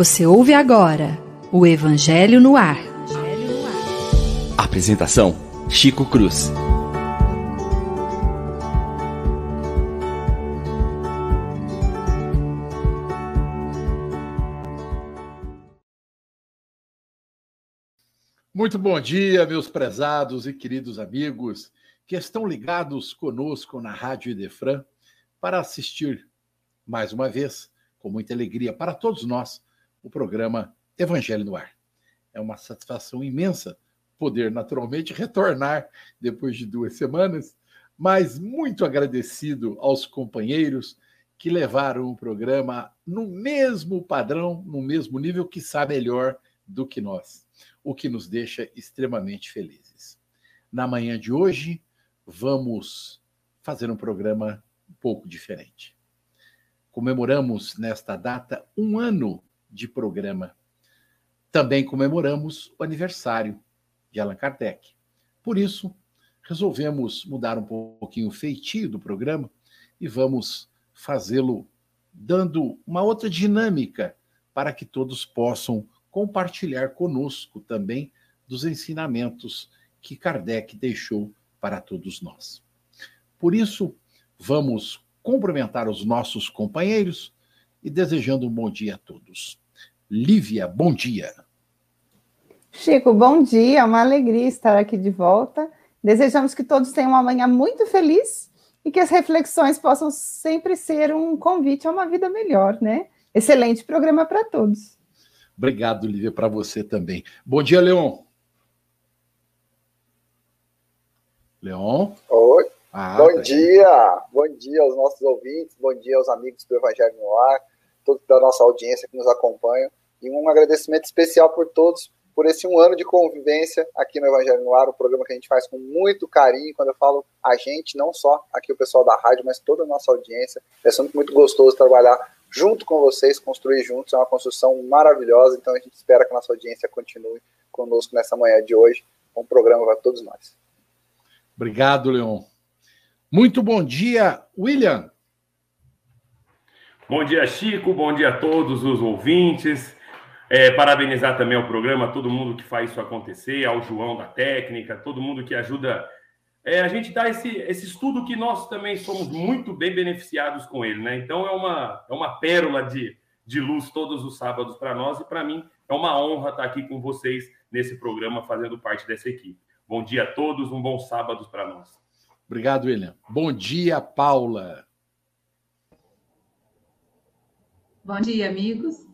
Você ouve agora o Evangelho no Ar. Apresentação: Chico Cruz. Muito bom dia, meus prezados e queridos amigos que estão ligados conosco na Rádio Idefran para assistir mais uma vez, com muita alegria para todos nós, o programa Evangelho no Ar. É uma satisfação imensa poder naturalmente retornar depois de duas semanas, mas muito agradecido aos companheiros que levaram o programa no mesmo padrão, no mesmo nível, que sabe melhor do que nós, o que nos deixa extremamente felizes. Na manhã de hoje, vamos fazer um programa pouco diferente. Comemoramos nesta data um ano de programa. Também comemoramos o aniversário de Allan Kardec. Por isso, resolvemos mudar um pouquinho o feitio do programa e vamos fazê-lo dando uma outra dinâmica para que todos possam compartilhar conosco também dos ensinamentos que Kardec deixou para todos nós. Por isso, vamos cumprimentar os nossos companheiros e desejando um bom dia a todos. Lívia, bom dia. Chico, bom dia, é uma alegria estar aqui de volta. Desejamos que todos tenham uma manhã muito feliz e que as reflexões possam sempre ser um convite a uma vida melhor, né? Excelente programa para todos. Obrigado, Lívia, para você também. Bom dia, Leon. Leon? Ah, bom tá dia, aí. bom dia aos nossos ouvintes, bom dia aos amigos do Evangelho no Ar, toda a nossa audiência que nos acompanha. E um agradecimento especial por todos por esse um ano de convivência aqui no Evangelho no Ar, um programa que a gente faz com muito carinho. Quando eu falo a gente, não só aqui o pessoal da rádio, mas toda a nossa audiência. É sempre muito gostoso trabalhar junto com vocês, construir juntos. É uma construção maravilhosa. Então a gente espera que a nossa audiência continue conosco nessa manhã de hoje. Um programa para todos nós. Obrigado, Leon. Muito bom dia, William. Bom dia, Chico. Bom dia a todos os ouvintes. É, parabenizar também ao programa, todo mundo que faz isso acontecer, ao João da técnica, todo mundo que ajuda. É, a gente dá esse, esse estudo que nós também somos muito bem beneficiados com ele, né? Então é uma, é uma pérola de, de luz todos os sábados para nós e para mim é uma honra estar aqui com vocês nesse programa, fazendo parte dessa equipe. Bom dia a todos, um bom sábado para nós. Obrigado, William. Bom dia, Paula. Bom dia, amigos.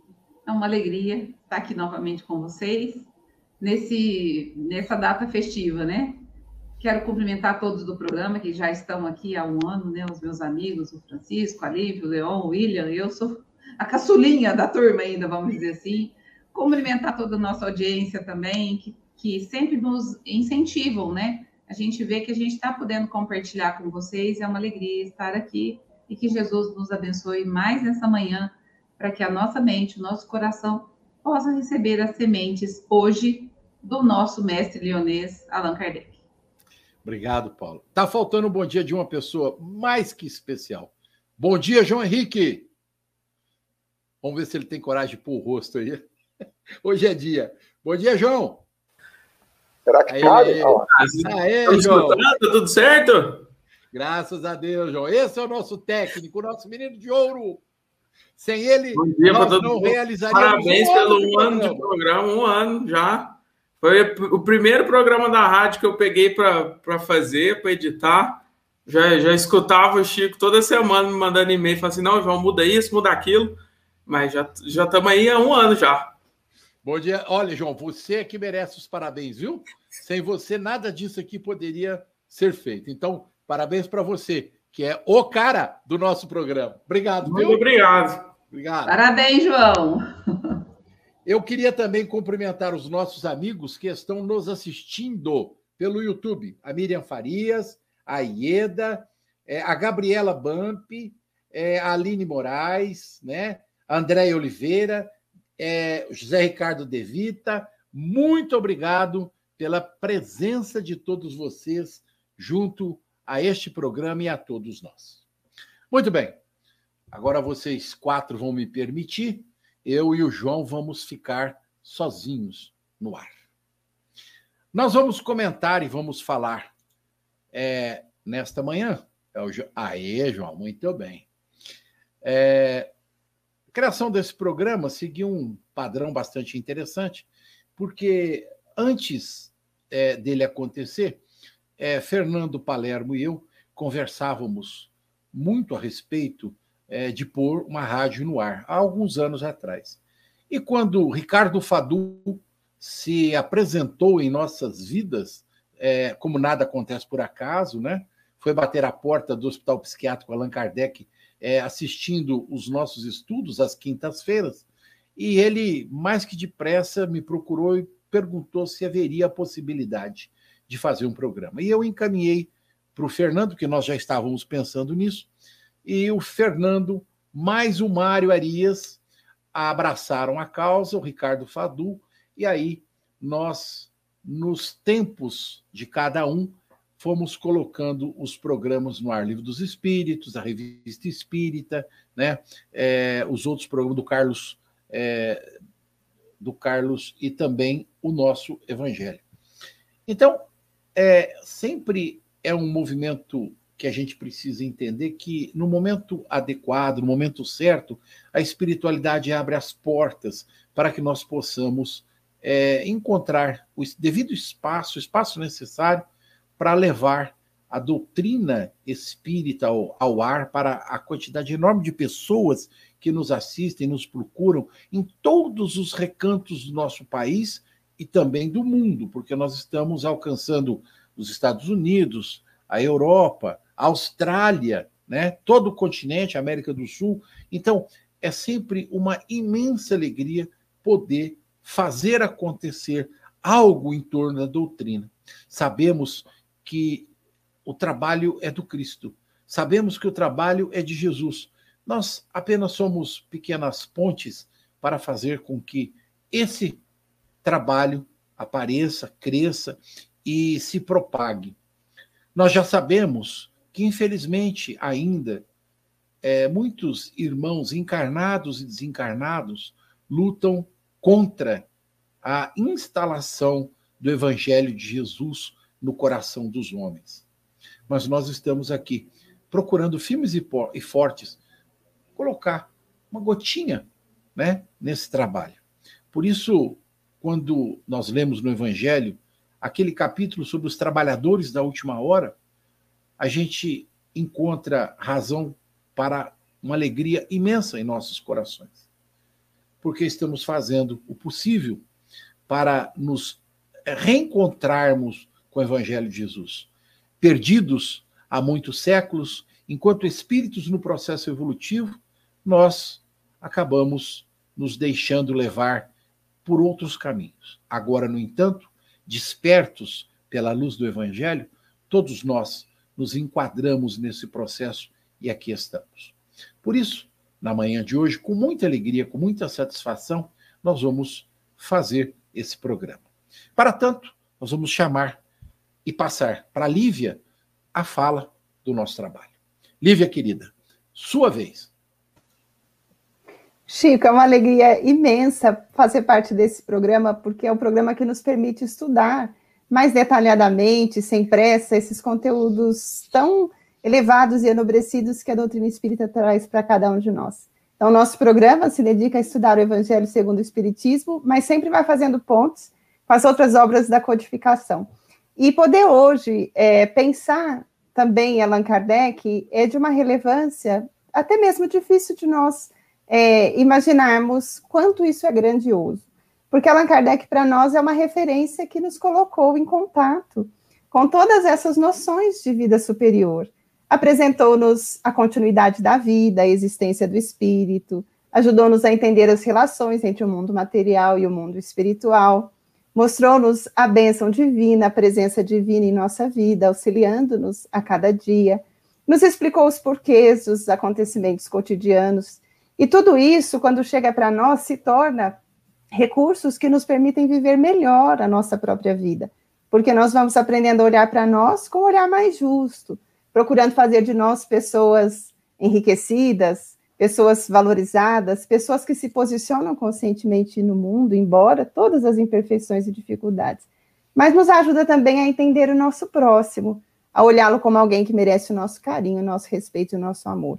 É uma alegria estar aqui novamente com vocês nesse nessa data festiva, né? Quero cumprimentar todos do programa que já estão aqui há um ano, né? Os meus amigos, o Francisco, a Lívia, o Leon, o William, eu sou a caçulinha da turma ainda, vamos dizer assim. Cumprimentar toda a nossa audiência também, que, que sempre nos incentivam, né? A gente vê que a gente está podendo compartilhar com vocês, é uma alegria estar aqui e que Jesus nos abençoe mais nessa manhã para que a nossa mente, o nosso coração possa receber as sementes hoje do nosso mestre leonês Allan Kardec. Obrigado, Paulo. Tá faltando um bom dia de uma pessoa mais que especial. Bom dia, João Henrique. Vamos ver se ele tem coragem de pôr o rosto aí. Hoje é dia. Bom dia, João. Será que cabe? Aê, João. Tá tudo certo? Graças a Deus, João. Esse é o nosso técnico, o nosso menino de ouro. Sem ele, dia nós não mundo. realizaríamos Parabéns um pelo um ano de programa, um ano já. Foi o primeiro programa da rádio que eu peguei para fazer, para editar. Já, já escutava o Chico toda semana me mandando e-mail, falando assim: não, João, muda isso, muda aquilo. Mas já estamos aí há um ano já. Bom dia. Olha, João, você é que merece os parabéns, viu? Sem você, nada disso aqui poderia ser feito. Então, parabéns para você, que é o cara do nosso programa. Obrigado, Muito viu? obrigado. Obrigado. Parabéns, João. Eu queria também cumprimentar os nossos amigos que estão nos assistindo pelo YouTube. A Miriam Farias, a Ieda, eh, a Gabriela Bamp, eh, a Aline Moraes, né? a Andréia Oliveira, eh, José Ricardo De Vita. Muito obrigado pela presença de todos vocês junto a este programa e a todos nós. Muito bem, Agora vocês quatro vão me permitir, eu e o João vamos ficar sozinhos no ar. Nós vamos comentar e vamos falar é, nesta manhã. É o jo... Aê, João, muito bem. É, a criação desse programa seguiu um padrão bastante interessante, porque antes é, dele acontecer, é, Fernando Palermo e eu conversávamos muito a respeito é, de pôr uma rádio no ar, há alguns anos atrás. E quando Ricardo Fadu se apresentou em nossas vidas, é, como nada acontece por acaso, né? foi bater a porta do Hospital Psiquiátrico Allan Kardec é, assistindo os nossos estudos às quintas-feiras, e ele, mais que depressa, me procurou e perguntou se haveria a possibilidade de fazer um programa. E eu encaminhei para o Fernando, que nós já estávamos pensando nisso, e o Fernando, mais o Mário Arias, abraçaram a causa, o Ricardo Fadu, e aí nós, nos tempos de cada um, fomos colocando os programas no Ar Livre dos Espíritos, a Revista Espírita, né? É, os outros programas do Carlos, é, do Carlos e também o nosso Evangelho. Então, é, sempre é um movimento que a gente precisa entender que no momento adequado, no momento certo, a espiritualidade abre as portas para que nós possamos é, encontrar o devido espaço, o espaço necessário para levar a doutrina espírita ao, ao, ar para a quantidade enorme de pessoas que nos assistem, nos procuram em todos os recantos do nosso país e também do mundo, porque nós estamos alcançando os Estados Unidos, a Europa, a Austrália, né? todo o continente, a América do Sul. Então, é sempre uma imensa alegria poder fazer acontecer algo em torno da doutrina. Sabemos que o trabalho é do Cristo, sabemos que o trabalho é de Jesus. Nós apenas somos pequenas pontes para fazer com que esse trabalho apareça, cresça e se propague. Nós já sabemos que, infelizmente, ainda é, muitos irmãos encarnados e desencarnados lutam contra a instalação do Evangelho de Jesus no coração dos homens. Mas nós estamos aqui procurando firmes e fortes colocar uma gotinha né, nesse trabalho. Por isso, quando nós lemos no Evangelho aquele capítulo sobre os trabalhadores da última hora, a gente encontra razão para uma alegria imensa em nossos corações. Porque estamos fazendo o possível para nos reencontrarmos com o Evangelho de Jesus. Perdidos há muitos séculos, enquanto espíritos no processo evolutivo, nós acabamos nos deixando levar por outros caminhos. Agora, no entanto, despertos pela luz do Evangelho, todos nós nos enquadramos nesse processo e aqui estamos. Por isso, na manhã de hoje, com muita alegria, com muita satisfação, nós vamos fazer esse programa. Para tanto, nós vamos chamar e passar para a Lívia a fala do nosso trabalho. Lívia, querida, sua vez. Chico, é uma alegria imensa fazer parte desse programa, porque é um programa que nos permite estudar mais detalhadamente, sem pressa, esses conteúdos tão elevados e enobrecidos que a doutrina espírita traz para cada um de nós. Então, nosso programa se dedica a estudar o Evangelho segundo o Espiritismo, mas sempre vai fazendo pontos com as outras obras da codificação. E poder hoje é, pensar também Allan Kardec é de uma relevância até mesmo difícil de nós é, imaginarmos quanto isso é grandioso. Porque Allan Kardec, para nós, é uma referência que nos colocou em contato com todas essas noções de vida superior. Apresentou-nos a continuidade da vida, a existência do espírito, ajudou-nos a entender as relações entre o mundo material e o mundo espiritual, mostrou-nos a bênção divina, a presença divina em nossa vida, auxiliando-nos a cada dia, nos explicou os porquês dos acontecimentos cotidianos e tudo isso, quando chega para nós, se torna recursos que nos permitem viver melhor a nossa própria vida, porque nós vamos aprendendo a olhar para nós com um olhar mais justo, procurando fazer de nós pessoas enriquecidas, pessoas valorizadas, pessoas que se posicionam conscientemente no mundo, embora todas as imperfeições e dificuldades. Mas nos ajuda também a entender o nosso próximo, a olhá-lo como alguém que merece o nosso carinho, o nosso respeito e o nosso amor.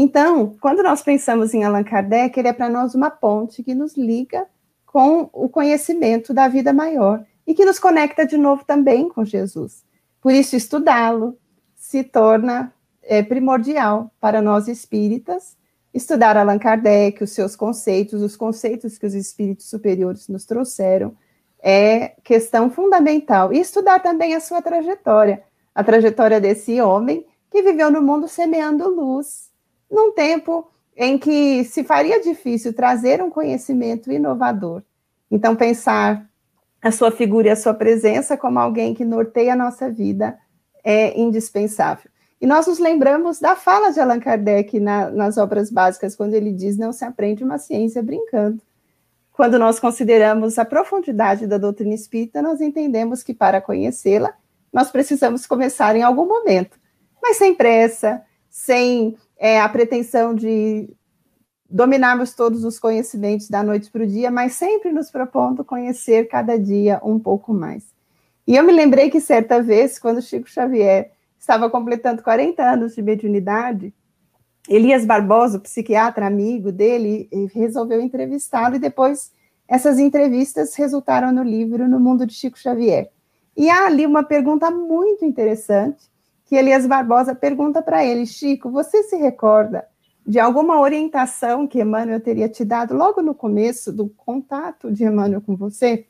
Então, quando nós pensamos em Allan Kardec, ele é para nós uma ponte que nos liga com o conhecimento da vida maior e que nos conecta de novo também com Jesus. Por isso, estudá-lo se torna é, primordial para nós espíritas, estudar Allan Kardec, os seus conceitos, os conceitos que os espíritos superiores nos trouxeram, é questão fundamental. E estudar também a sua trajetória, a trajetória desse homem que viveu no mundo semeando luz, num tempo em que se faria difícil trazer um conhecimento inovador. Então, pensar a sua figura e a sua presença como alguém que norteia a nossa vida é indispensável. E nós nos lembramos da fala de Allan Kardec na, nas obras básicas, quando ele diz: não se aprende uma ciência brincando. Quando nós consideramos a profundidade da doutrina espírita, nós entendemos que para conhecê-la, nós precisamos começar em algum momento, mas sem pressa, sem é, a pretensão de dominarmos todos os conhecimentos da noite para o dia, mas sempre nos propondo conhecer cada dia um pouco mais. E eu me lembrei que certa vez, quando Chico Xavier estava completando 40 anos de mediunidade, Elias Barbosa, psiquiatra amigo dele, resolveu entrevistá-lo e depois essas entrevistas resultaram no livro No Mundo de Chico Xavier. E há ali uma pergunta muito interessante que Elias Barbosa pergunta para ele, Chico, você se recorda de alguma orientação que Emmanuel teria te dado logo no começo do contato de Emmanuel com você,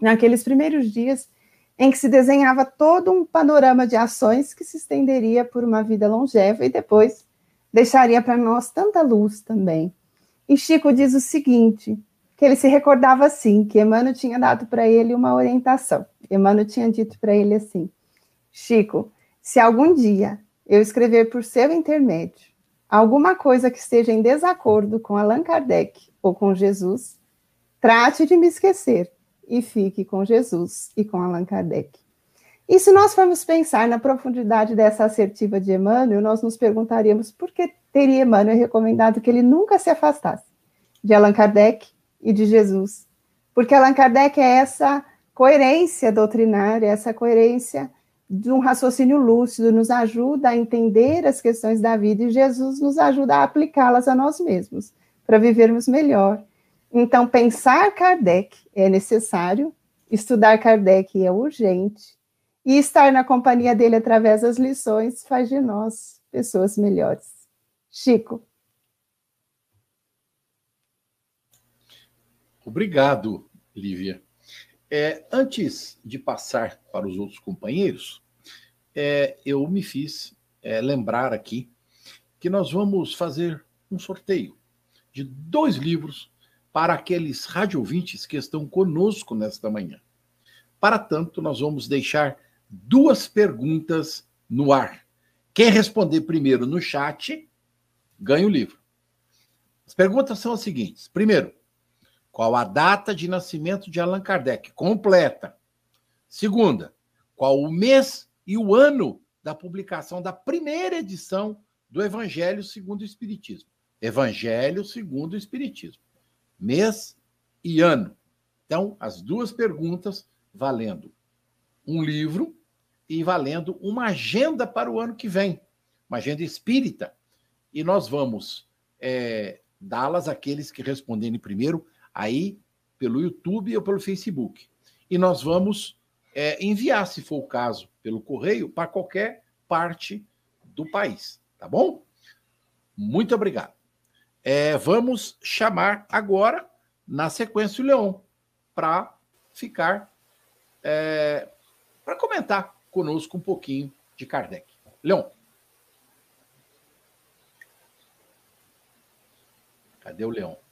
naqueles primeiros dias em que se desenhava todo um panorama de ações que se estenderia por uma vida longeva e depois deixaria para nós tanta luz também. E Chico diz o seguinte, que ele se recordava assim, que Emmanuel tinha dado para ele uma orientação. Emmanuel tinha dito para ele assim: Chico, se algum dia eu escrever por seu intermédio alguma coisa que esteja em desacordo com Allan Kardec ou com Jesus, trate de me esquecer e fique com Jesus e com Allan Kardec. E se nós formos pensar na profundidade dessa assertiva de Emmanuel, nós nos perguntaríamos por que teria Emmanuel recomendado que ele nunca se afastasse de Allan Kardec e de Jesus. Porque Allan Kardec é essa coerência doutrinária, essa coerência de um raciocínio lúcido, nos ajuda a entender as questões da vida e Jesus nos ajuda a aplicá-las a nós mesmos, para vivermos melhor. Então, pensar Kardec é necessário, estudar Kardec é urgente, e estar na companhia dele através das lições faz de nós pessoas melhores. Chico. Obrigado, Lívia. É, antes de passar para os outros companheiros, é, eu me fiz é, lembrar aqui que nós vamos fazer um sorteio de dois livros para aqueles rádio ouvintes que estão conosco nesta manhã. Para tanto, nós vamos deixar duas perguntas no ar. Quem responder primeiro no chat ganha o livro. As perguntas são as seguintes: primeiro, qual a data de nascimento de Allan Kardec? Completa. Segunda, qual o mês e o ano da publicação da primeira edição do Evangelho segundo o Espiritismo? Evangelho segundo o Espiritismo. Mês e ano. Então, as duas perguntas valendo um livro e valendo uma agenda para o ano que vem, uma agenda espírita. E nós vamos é, dá-las àqueles que responderem primeiro aí pelo YouTube ou pelo Facebook. E nós vamos é, enviar, se for o caso, pelo correio, para qualquer parte do país. Tá bom? Muito obrigado. É, vamos chamar agora, na sequência, o Leon, para ficar, é, para comentar conosco um pouquinho de Kardec. Leon. Cadê o Leão?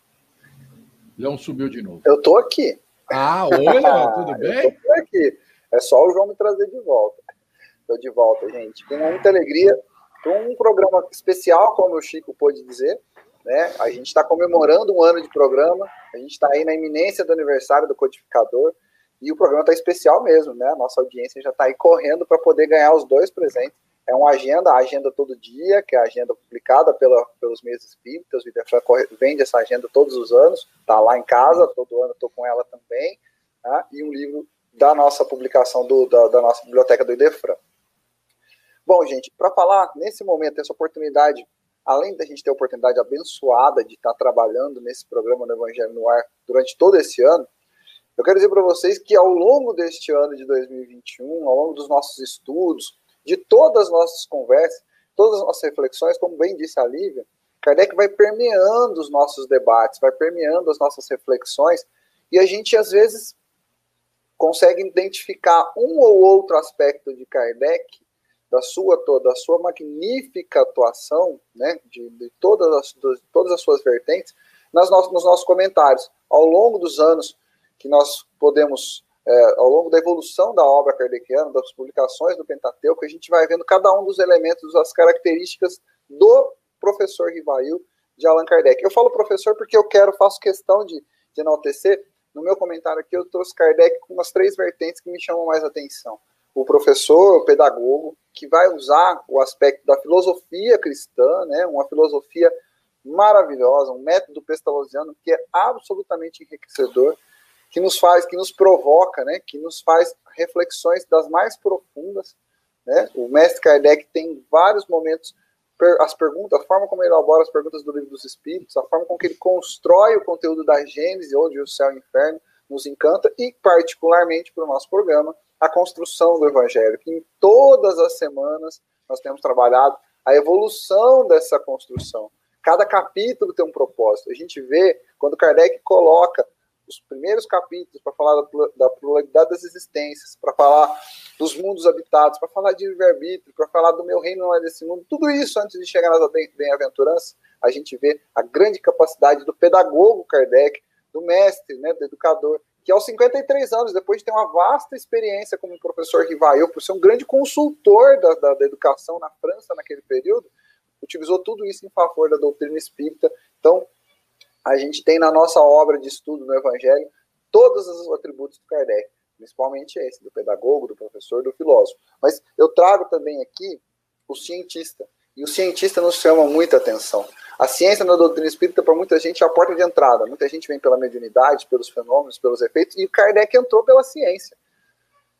Leão subiu de novo. Eu tô aqui. Ah, oi, Leão, tudo bem? Eu tô aqui. É só o João me trazer de volta. Estou de volta, gente. Com muita alegria, com um programa especial, como o Chico pôde dizer. Né? A gente está comemorando um ano de programa, a gente está aí na iminência do aniversário do codificador, e o programa está especial mesmo, né? A nossa audiência já está aí correndo para poder ganhar os dois presentes é uma agenda, a agenda todo dia, que é a agenda publicada pela, pelos meios espíritas, o Idefran vende essa agenda todos os anos, está lá em casa, todo ano estou com ela também, tá? e um livro da nossa publicação, do, da, da nossa biblioteca do Idefran. Bom, gente, para falar nesse momento, essa oportunidade, além da gente ter a oportunidade abençoada de estar trabalhando nesse programa do Evangelho no Ar durante todo esse ano, eu quero dizer para vocês que ao longo deste ano de 2021, ao longo dos nossos estudos, de todas as nossas conversas, todas as nossas reflexões, como bem disse a Lívia, Kardec vai permeando os nossos debates, vai permeando as nossas reflexões, e a gente às vezes consegue identificar um ou outro aspecto de Kardec, da sua toda, da sua magnífica atuação, né, de, de todas, as, de todas as suas vertentes, nas nos, nos nossos comentários. Ao longo dos anos que nós podemos é, ao longo da evolução da obra kardeciana, das publicações do Pentateuco, a gente vai vendo cada um dos elementos, as características do professor Rivail de Allan Kardec. Eu falo professor porque eu quero, faço questão de, de enaltecer. No meu comentário aqui, eu trouxe Kardec com umas três vertentes que me chamam mais atenção. O professor, o pedagogo, que vai usar o aspecto da filosofia cristã, né, uma filosofia maravilhosa, um método pestalozziano que é absolutamente enriquecedor que nos faz, que nos provoca, né, que nos faz reflexões das mais profundas. Né? O mestre Kardec tem vários momentos, as perguntas, a forma como ele elabora as perguntas do livro dos Espíritos, a forma com que ele constrói o conteúdo da Gênese, onde o céu e o inferno, nos encanta, e particularmente para o nosso programa, a construção do Evangelho, que em todas as semanas nós temos trabalhado a evolução dessa construção. Cada capítulo tem um propósito. A gente vê quando Kardec coloca os primeiros capítulos para falar da, pluralidade das existências, para falar dos mundos habitados, para falar de livre-arbítrio, para falar do meu reino não é desse mundo, tudo isso antes de chegar nas bem-aventuranças, a gente vê a grande capacidade do pedagogo Kardec, do mestre, né, do educador, que aos 53 anos, depois de ter uma vasta experiência como professor Rivail, por ser um grande consultor da, da, da educação na França naquele período, utilizou tudo isso em favor da doutrina espírita. Então, a gente tem na nossa obra de estudo no Evangelho todos os atributos do Kardec, principalmente esse, do pedagogo, do professor, do filósofo. Mas eu trago também aqui o cientista. E o cientista nos chama muita atenção. A ciência na doutrina espírita, para muita gente, é a porta de entrada. Muita gente vem pela mediunidade, pelos fenômenos, pelos efeitos, e Kardec entrou pela ciência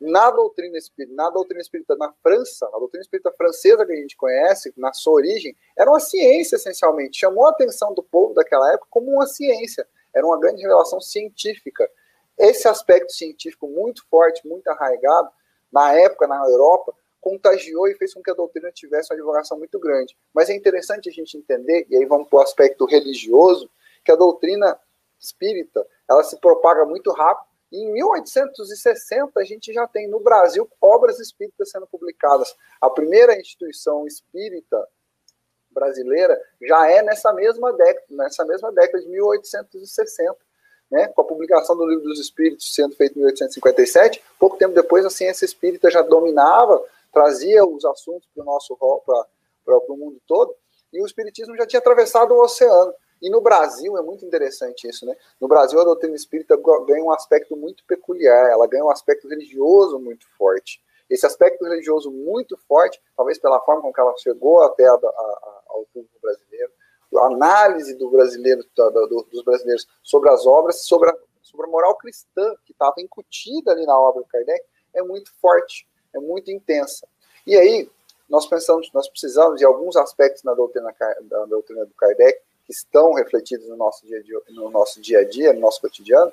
na doutrina espírita, na doutrina espírita na França, na doutrina espírita francesa que a gente conhece, na sua origem, era uma ciência essencialmente. Chamou a atenção do povo daquela época como uma ciência. Era uma grande revelação científica. Esse aspecto científico muito forte, muito arraigado, na época, na Europa, contagiou e fez com que a doutrina tivesse uma divulgação muito grande. Mas é interessante a gente entender, e aí vamos para o aspecto religioso, que a doutrina espírita ela se propaga muito rápido em 1860, a gente já tem no Brasil obras espíritas sendo publicadas. A primeira instituição espírita brasileira já é nessa mesma década, nessa mesma década de 1860. Né, com a publicação do Livro dos Espíritos sendo feito em 1857, pouco tempo depois a ciência espírita já dominava, trazia os assuntos para o nosso para o mundo todo, e o espiritismo já tinha atravessado o oceano. E no Brasil é muito interessante isso, né? No Brasil a doutrina espírita ganha um aspecto muito peculiar, ela ganha um aspecto religioso muito forte. Esse aspecto religioso muito forte, talvez pela forma com que ela chegou até a, a, ao público brasileiro, a análise do brasileiro, da, do, dos brasileiros sobre as obras, sobre a, sobre a moral cristã que estava incutida ali na obra do Kardec, é muito forte, é muito intensa. E aí, nós pensamos, nós precisamos de alguns aspectos na doutrina, da doutrina do Kardec que estão refletidos no nosso dia, no nosso dia a dia, no nosso cotidiano,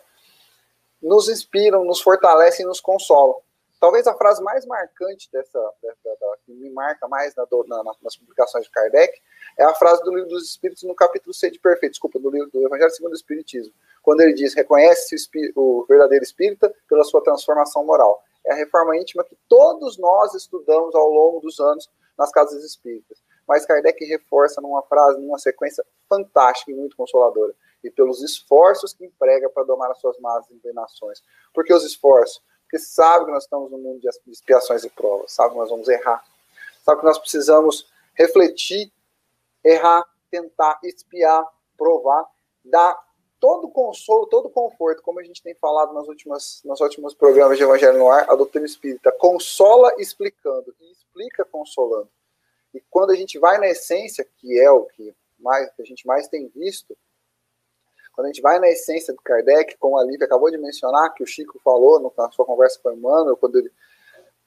nos inspiram, nos fortalecem nos consolam. Talvez a frase mais marcante dessa, dessa da, que me marca mais na, na, nas publicações de Kardec é a frase do livro dos Espíritos no capítulo C de Perfeito, desculpa, do livro do Evangelho segundo o Espiritismo, quando ele diz: reconhece o, o verdadeiro espírita pela sua transformação moral. É a reforma íntima que todos nós estudamos ao longo dos anos nas casas espíritas mas Kardec reforça numa frase, numa sequência fantástica e muito consoladora. E pelos esforços que emprega para domar as suas más inclinações. Por que os esforços? Porque sabe que nós estamos num mundo de expiações e provas, sabe que nós vamos errar, sabe que nós precisamos refletir, errar, tentar, espiar, provar, dar todo consolo, todo conforto, como a gente tem falado nas últimas, nos últimos programas de Evangelho no Ar, a doutrina espírita consola explicando e explica consolando. E quando a gente vai na essência, que é o que, mais, que a gente mais tem visto, quando a gente vai na essência do Kardec, como a Lívia acabou de mencionar, que o Chico falou na sua conversa com o Emmanuel, quando, ele,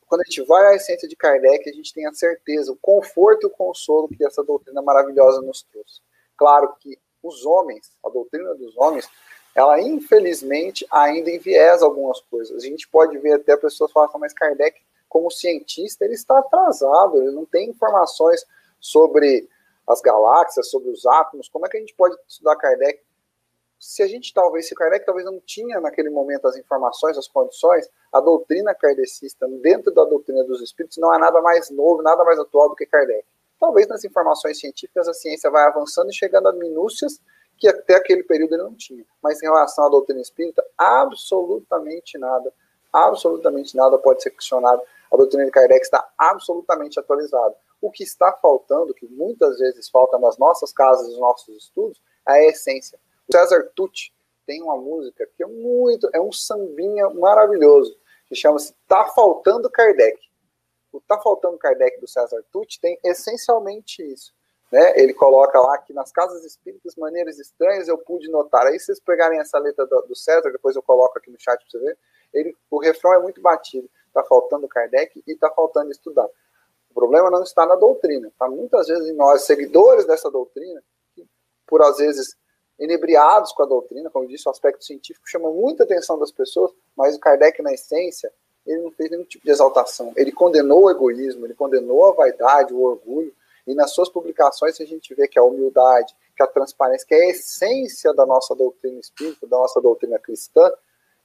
quando a gente vai à essência de Kardec, a gente tem a certeza, o conforto e o consolo que essa doutrina maravilhosa nos trouxe. Claro que os homens, a doutrina dos homens, ela infelizmente ainda enviesa algumas coisas. A gente pode ver até pessoas falarem, mas Kardec, como cientista, ele está atrasado, ele não tem informações sobre as galáxias, sobre os átomos. Como é que a gente pode estudar Kardec? Se a gente talvez, se Kardec talvez não tinha naquele momento as informações, as condições, a doutrina kardecista, dentro da doutrina dos espíritos, não é nada mais novo, nada mais atual do que Kardec. Talvez nas informações científicas a ciência vai avançando e chegando a minúcias que até aquele período ele não tinha. Mas em relação à doutrina espírita, absolutamente nada, absolutamente nada pode ser questionado. A doutrina de Kardec está absolutamente atualizada. O que está faltando, que muitas vezes falta nas nossas casas, nos nossos estudos, é a essência. O César Tucci tem uma música que é muito, é um sambinha maravilhoso, que chama-se Tá Faltando Kardec. O Tá Faltando Kardec do César Tucci tem essencialmente isso né? Ele coloca lá que nas casas espíritas, maneiras estranhas, eu pude notar. Aí, vocês pegarem essa letra do, do César, depois eu coloco aqui no chat para você ver, ele, o refrão é muito batido. Está faltando Kardec e está faltando estudar. O problema não está na doutrina. Está muitas vezes em nós, seguidores dessa doutrina, por às vezes inebriados com a doutrina, como disse, o aspecto científico chama muita atenção das pessoas, mas o Kardec, na essência, ele não fez nenhum tipo de exaltação. Ele condenou o egoísmo, ele condenou a vaidade, o orgulho, e nas suas publicações a gente vê que a humildade, que a transparência, que é a essência da nossa doutrina espírita, da nossa doutrina cristã,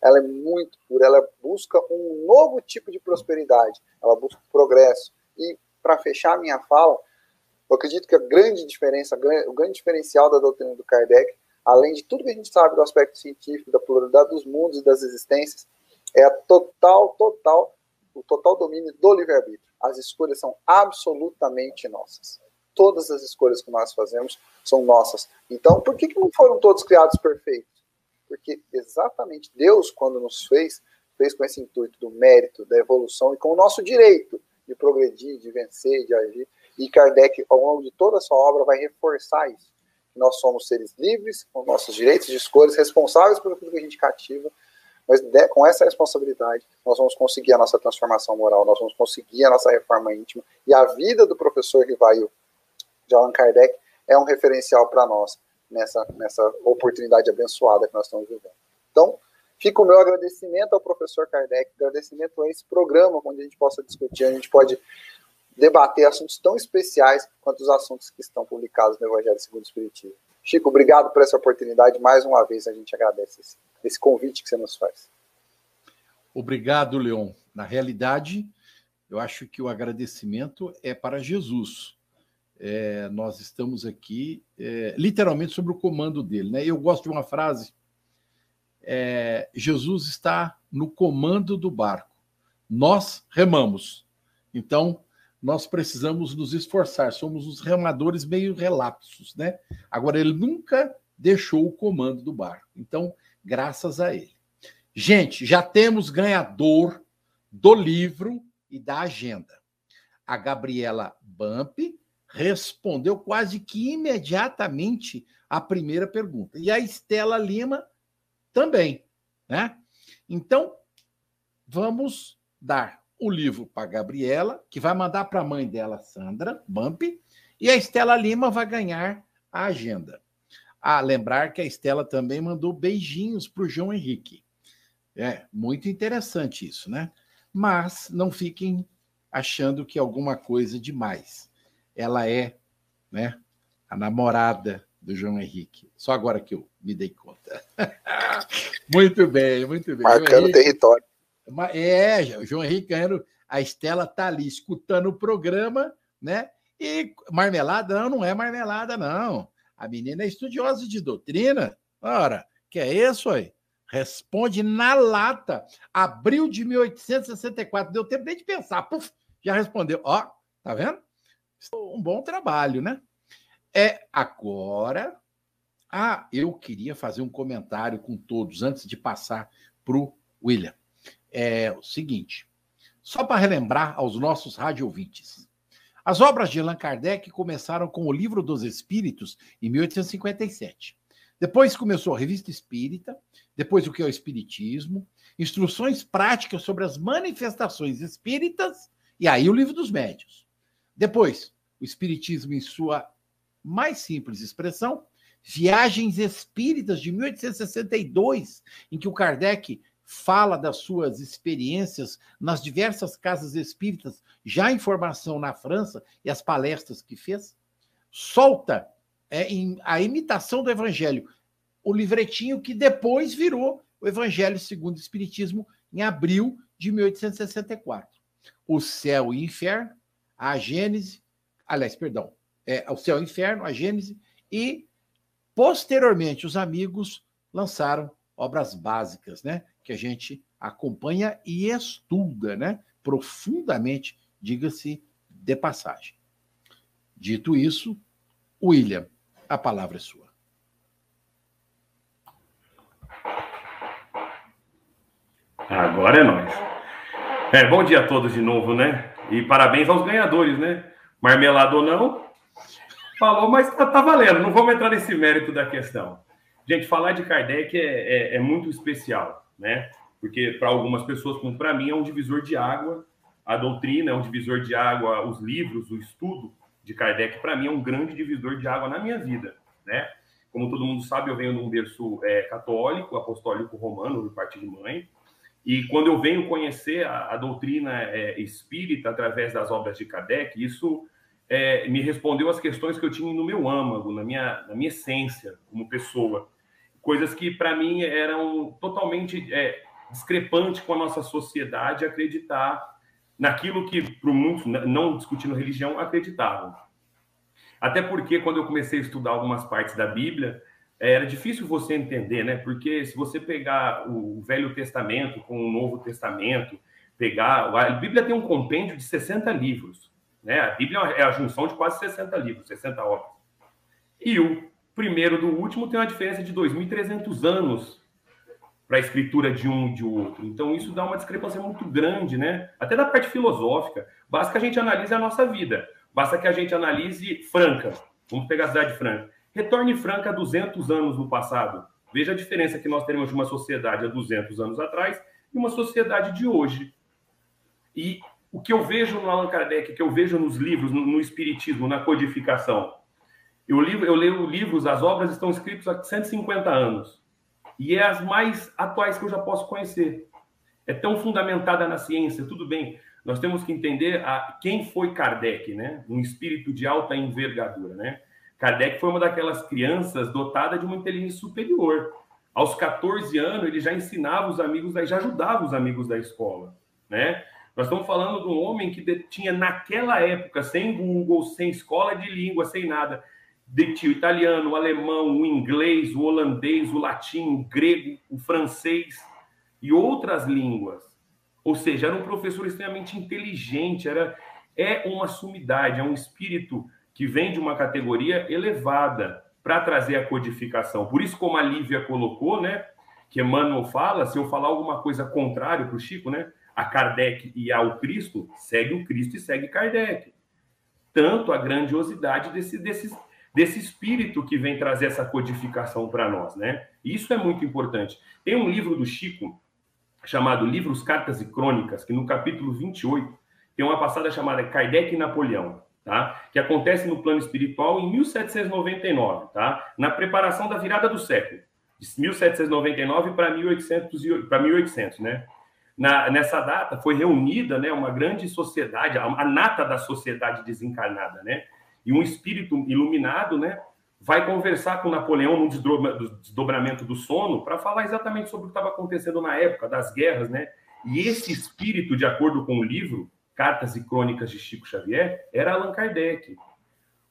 ela é muito pura, ela busca um novo tipo de prosperidade, ela busca progresso. E para fechar minha fala, eu acredito que a grande diferença, o grande diferencial da doutrina do Kardec, além de tudo que a gente sabe do aspecto científico, da pluralidade dos mundos e das existências, é a total, total, o total domínio do livre-arbítrio as escolhas são absolutamente nossas. Todas as escolhas que nós fazemos são nossas. Então, por que, que não foram todos criados perfeitos? Porque exatamente Deus, quando nos fez, fez com esse intuito do mérito, da evolução e com o nosso direito de progredir, de vencer, de agir. E Kardec, ao longo de toda a sua obra, vai reforçar isso. Nós somos seres livres, com nossos direitos de escolhas, responsáveis aquilo que a gente cativa, mas com essa responsabilidade, nós vamos conseguir a nossa transformação moral, nós vamos conseguir a nossa reforma íntima. E a vida do professor Rivail de Allan Kardec é um referencial para nós nessa, nessa oportunidade abençoada que nós estamos vivendo. Então, fica o meu agradecimento ao professor Kardec, agradecimento a esse programa, onde a gente possa discutir, a gente pode debater assuntos tão especiais quanto os assuntos que estão publicados no Evangelho segundo o Espiritismo. Chico, obrigado por essa oportunidade. Mais uma vez, a gente agradece esse, esse convite que você nos faz. Obrigado, Leon. Na realidade, eu acho que o agradecimento é para Jesus. É, nós estamos aqui é, literalmente sobre o comando dele. Né? Eu gosto de uma frase: é, Jesus está no comando do barco, nós remamos. Então, nós precisamos nos esforçar, somos os remadores meio relapsos, né? Agora, ele nunca deixou o comando do barco, então, graças a ele. Gente, já temos ganhador do livro e da agenda. A Gabriela Bump respondeu quase que imediatamente a primeira pergunta. E a Estela Lima também, né? Então, vamos dar o livro para Gabriela, que vai mandar para a mãe dela, Sandra Bump, e a Estela Lima vai ganhar a agenda. Ah, lembrar que a Estela também mandou beijinhos para o João Henrique. É muito interessante isso, né? Mas não fiquem achando que é alguma coisa demais. Ela é, né, a namorada do João Henrique. Só agora que eu me dei conta. muito bem, muito bem. Marcando Henrique, território. É, o João Henrique ganhando. A Estela tá ali escutando o programa, né? E marmelada, não, não é marmelada, não. A menina é estudiosa de doutrina. Ora, que é isso aí? Responde na lata. Abril de 1864. Deu tempo nem de pensar. Puf, já respondeu. Ó, tá vendo? Um bom trabalho, né? É agora. Ah, eu queria fazer um comentário com todos antes de passar para o William é o seguinte: só para relembrar aos nossos rádio ouvintes, As obras de Allan Kardec começaram com o Livro dos Espíritos, em 1857. Depois começou a Revista Espírita, depois o que é o Espiritismo, instruções práticas sobre as manifestações espíritas, e aí o Livro dos Médios. Depois, o Espiritismo em sua mais simples expressão, Viagens Espíritas de 1862, em que o Kardec fala das suas experiências nas diversas casas espíritas, já em formação na França, e as palestras que fez. Solta é, em, a imitação do Evangelho, o livretinho que depois virou o Evangelho segundo o Espiritismo, em abril de 1864. O Céu e Inferno, a Gênese, aliás, perdão, é, o Céu e o Inferno, a Gênese, e posteriormente os amigos lançaram obras básicas, né? Que a gente acompanha e estuda, né? Profundamente, diga-se de passagem. Dito isso, William, a palavra é sua. Agora é nós. É, bom dia a todos de novo, né? E parabéns aos ganhadores, né? Marmelado ou não, falou, mas tá, tá, valendo. Não vamos entrar nesse mérito da questão. Gente, falar de Kardec é, é, é muito especial, né? Porque para algumas pessoas, como para mim, é um divisor de água. A doutrina é um divisor de água, os livros, o estudo de Kardec, para mim, é um grande divisor de água na minha vida, né? Como todo mundo sabe, eu venho de um berço é, católico, apostólico romano, do parte de mãe. E quando eu venho conhecer a, a doutrina é, espírita através das obras de Kardec, isso é, me respondeu as questões que eu tinha no meu âmago, na minha, na minha essência como pessoa. Coisas que, para mim, eram totalmente é, discrepantes com a nossa sociedade acreditar naquilo que, para muitos, não discutindo religião, acreditavam. Até porque, quando eu comecei a estudar algumas partes da Bíblia, era difícil você entender, né? Porque se você pegar o Velho Testamento com o Novo Testamento, pegar. A Bíblia tem um compêndio de 60 livros. Né? A Bíblia é a junção de quase 60 livros, 60 obras. E o primeiro do último tem uma diferença de 2.300 anos para a escritura de um e de outro. Então, isso dá uma discrepância muito grande, né? Até da parte filosófica. Basta que a gente analise a nossa vida. Basta que a gente analise Franca. Vamos pegar a cidade de Franca. Retorne Franca 200 anos no passado. Veja a diferença que nós temos de uma sociedade há 200 anos atrás e uma sociedade de hoje. E o que eu vejo no Allan Kardec, que eu vejo nos livros, no, no Espiritismo, na codificação, eu, li, eu leio livros, as obras estão escritas há 150 anos. E é as mais atuais que eu já posso conhecer. É tão fundamentada na ciência, tudo bem. Nós temos que entender a, quem foi Kardec, né? Um espírito de alta envergadura, né? Kardec foi uma daquelas crianças dotada de uma inteligência superior. Aos 14 anos, ele já ensinava os amigos, já ajudava os amigos da escola, né? Nós estamos falando de um homem que tinha, naquela época, sem Google, sem escola de língua, sem nada, detinha o italiano, o alemão, o inglês, o holandês, o latim, o grego, o francês e outras línguas. Ou seja, era um professor extremamente inteligente, era, é uma sumidade, é um espírito que vem de uma categoria elevada para trazer a codificação. Por isso, como a Lívia colocou, né, que Emmanuel fala, se eu falar alguma coisa contrária para o Chico, né, a Kardec e ao Cristo, segue o Cristo e segue Kardec. Tanto a grandiosidade desse, desse, desse espírito que vem trazer essa codificação para nós, né? Isso é muito importante. Tem um livro do Chico chamado Livros, Cartas e Crônicas, que no capítulo 28 tem uma passada chamada Kardec e Napoleão, tá? Que acontece no plano espiritual em 1799, tá? Na preparação da virada do século, de 1799 para 1800, para 1800, né? na, nessa data foi reunida né, uma grande sociedade, a, a, nata da sociedade desencarnada, né? E um espírito iluminado, né? Vai conversar com Napoleão no desdobramento do sono para falar exatamente sobre o que estava acontecendo na época das guerras, né? E esse espírito, de acordo com o livro Cartas e Crônicas de Chico Xavier, era Allan Kardec.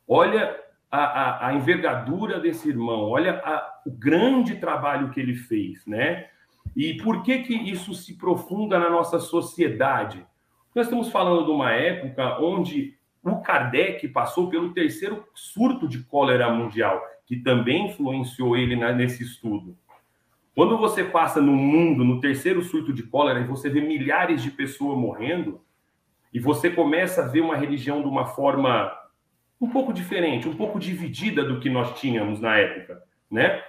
Olha a, a, a envergadura desse irmão, olha a, o grande trabalho que ele fez, né? E por que, que isso se profunda na nossa sociedade? Nós estamos falando de uma época onde o Kardec passou pelo terceiro surto de cólera mundial, que também influenciou ele nesse estudo. Quando você passa no mundo, no terceiro surto de cólera, e você vê milhares de pessoas morrendo, E você começa a ver uma religião de uma forma um pouco diferente, um pouco dividida do que nós tínhamos na época, né?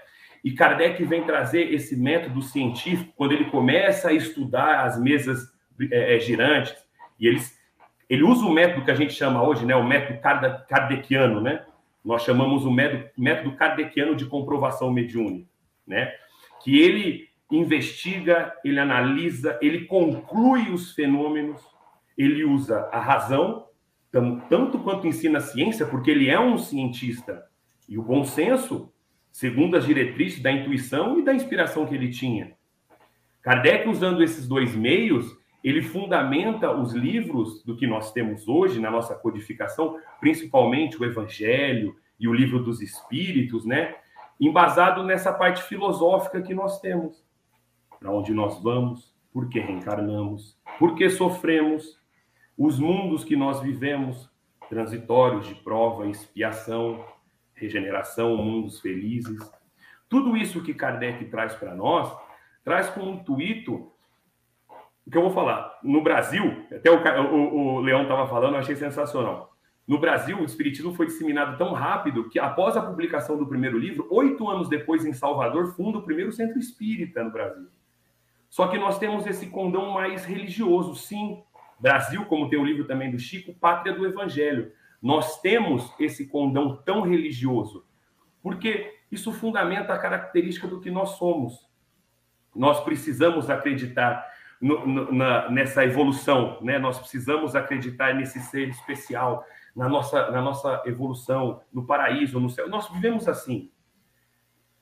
E Kardec vem trazer esse método científico quando ele começa a estudar as mesas é, é girantes e eles ele usa o método que a gente chama hoje, né, o método kardeciano, né? Nós chamamos o método, kardeciano de comprovação mediúnica, né? Que ele investiga, ele analisa, ele conclui os fenômenos, ele usa a razão, tanto quanto ensina a ciência, porque ele é um cientista, e o bom senso, segundo as diretrizes da intuição e da inspiração que ele tinha. Kardec, usando esses dois meios, ele fundamenta os livros do que nós temos hoje na nossa codificação, principalmente o Evangelho e o Livro dos Espíritos, né? Embasado nessa parte filosófica que nós temos. Para onde nós vamos, por que reencarnamos, por que sofremos, os mundos que nós vivemos, transitórios de prova, expiação, regeneração, mundos felizes. Tudo isso que Kardec traz para nós, traz com o intuito o que eu vou falar, no Brasil, até o, o, o Leão estava falando, eu achei sensacional. No Brasil, o Espiritismo foi disseminado tão rápido que, após a publicação do primeiro livro, oito anos depois, em Salvador, funda o primeiro centro espírita no Brasil. Só que nós temos esse condão mais religioso, sim. Brasil, como tem o livro também do Chico, Pátria do Evangelho. Nós temos esse condão tão religioso, porque isso fundamenta a característica do que nós somos. Nós precisamos acreditar no, no, na, nessa evolução, né? Nós precisamos acreditar nesse ser especial, na nossa, na nossa evolução, no paraíso, no céu. Nós vivemos assim.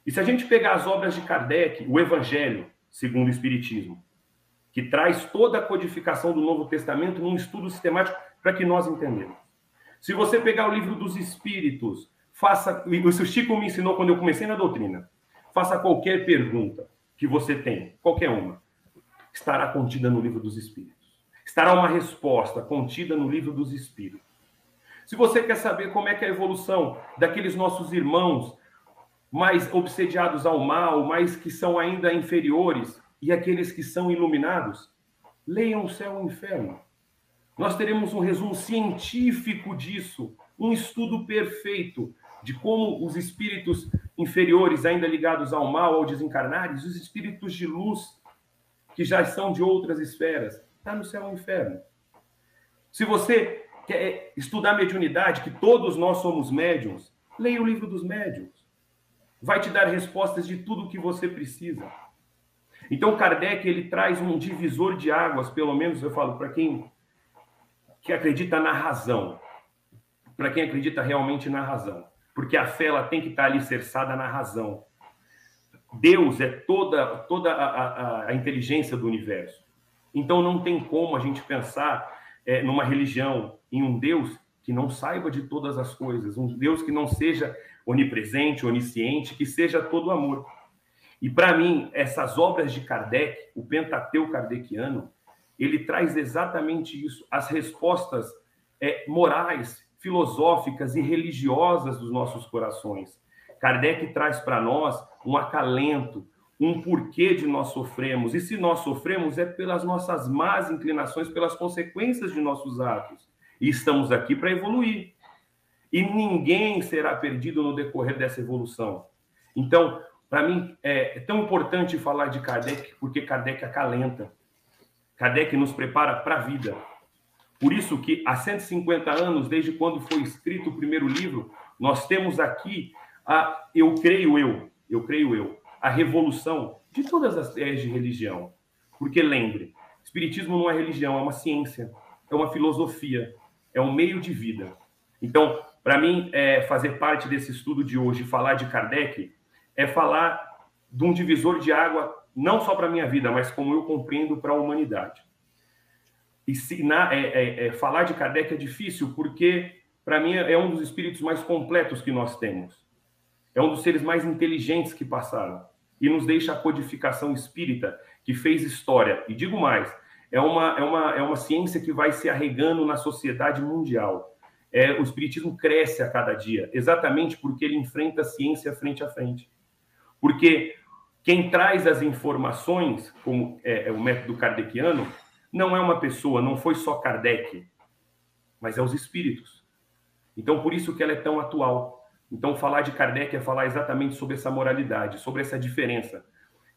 E se a gente pegar as obras de Kardec, o Evangelho, segundo o Espiritismo, que traz toda a codificação do Novo Testamento num estudo sistemático para que nós entendamos. Se você pegar o livro dos Espíritos, faça. Isso o Chico me ensinou quando eu comecei na doutrina. Faça qualquer pergunta que você tem, qualquer uma estará contida no livro dos Espíritos. Estará uma resposta contida no livro dos Espíritos. Se você quer saber como é que é a evolução daqueles nossos irmãos mais obsediados ao mal, mais que são ainda inferiores, e aqueles que são iluminados, leiam o céu e o inferno. Nós teremos um resumo científico disso, um estudo perfeito de como os espíritos inferiores, ainda ligados ao mal, ao desencarnares, os espíritos de luz que já são de outras esferas. Está no céu e no inferno. Se você quer estudar mediunidade, que todos nós somos médiums, leia o livro dos médiums. Vai te dar respostas de tudo o que você precisa. Então, Kardec ele traz um divisor de águas, pelo menos eu falo, para quem que acredita na razão, para quem acredita realmente na razão, porque a fé ela tem que estar alicerçada na razão. Deus é toda, toda a, a, a, inteligência do universo. Então não tem como a gente pensar é, numa religião, em um Deus que não saiba de todas as coisas, um Deus que não seja onipresente, onisciente, que seja todo amor. E para mim, essas obras de Kardec, o Pentateuco kardeciano, ele traz exatamente isso, as respostas é, morais, filosóficas e religiosas dos nossos corações. Kardec traz para nós um acalento, um porquê de nós sofremos. E se nós sofremos, é pelas nossas más inclinações, pelas consequências de nossos atos. E estamos aqui para evoluir. E ninguém será perdido no decorrer dessa evolução. Então, para mim, é, tão importante falar de Kardec, porque Kardec acalenta. Kardec nos prepara para a vida. Por isso que há 150 anos, desde quando foi escrito o primeiro livro, nós temos aqui a eu creio eu, eu creio eu, a revolução de todas as ideias de religião. Porque lembre, espiritismo não é religião, é uma ciência, é uma filosofia, é um meio de vida. Então, para mim, é, fazer parte desse estudo de hoje, falar de Kardec, é falar de um divisor de água, não só para a minha vida, mas como eu compreendo para a humanidade. E se, na, é, é, é, falar de Kardec é difícil, porque, para mim, é um dos espíritos mais completos que nós temos. É um dos seres mais inteligentes que passaram. E nos deixa a codificação espírita, que fez história. E digo mais, é uma, é uma, é uma ciência que vai se arregando na sociedade mundial. É, o espiritismo cresce a cada dia, exatamente porque ele enfrenta a ciência frente a frente. Porque quem traz as informações, como é, é o método kardeciano, não é uma pessoa, não foi só Kardec, mas é os espíritos. Então, por isso que ela é tão atual. Então, falar de Kardec é falar exatamente sobre essa moralidade, sobre essa diferença.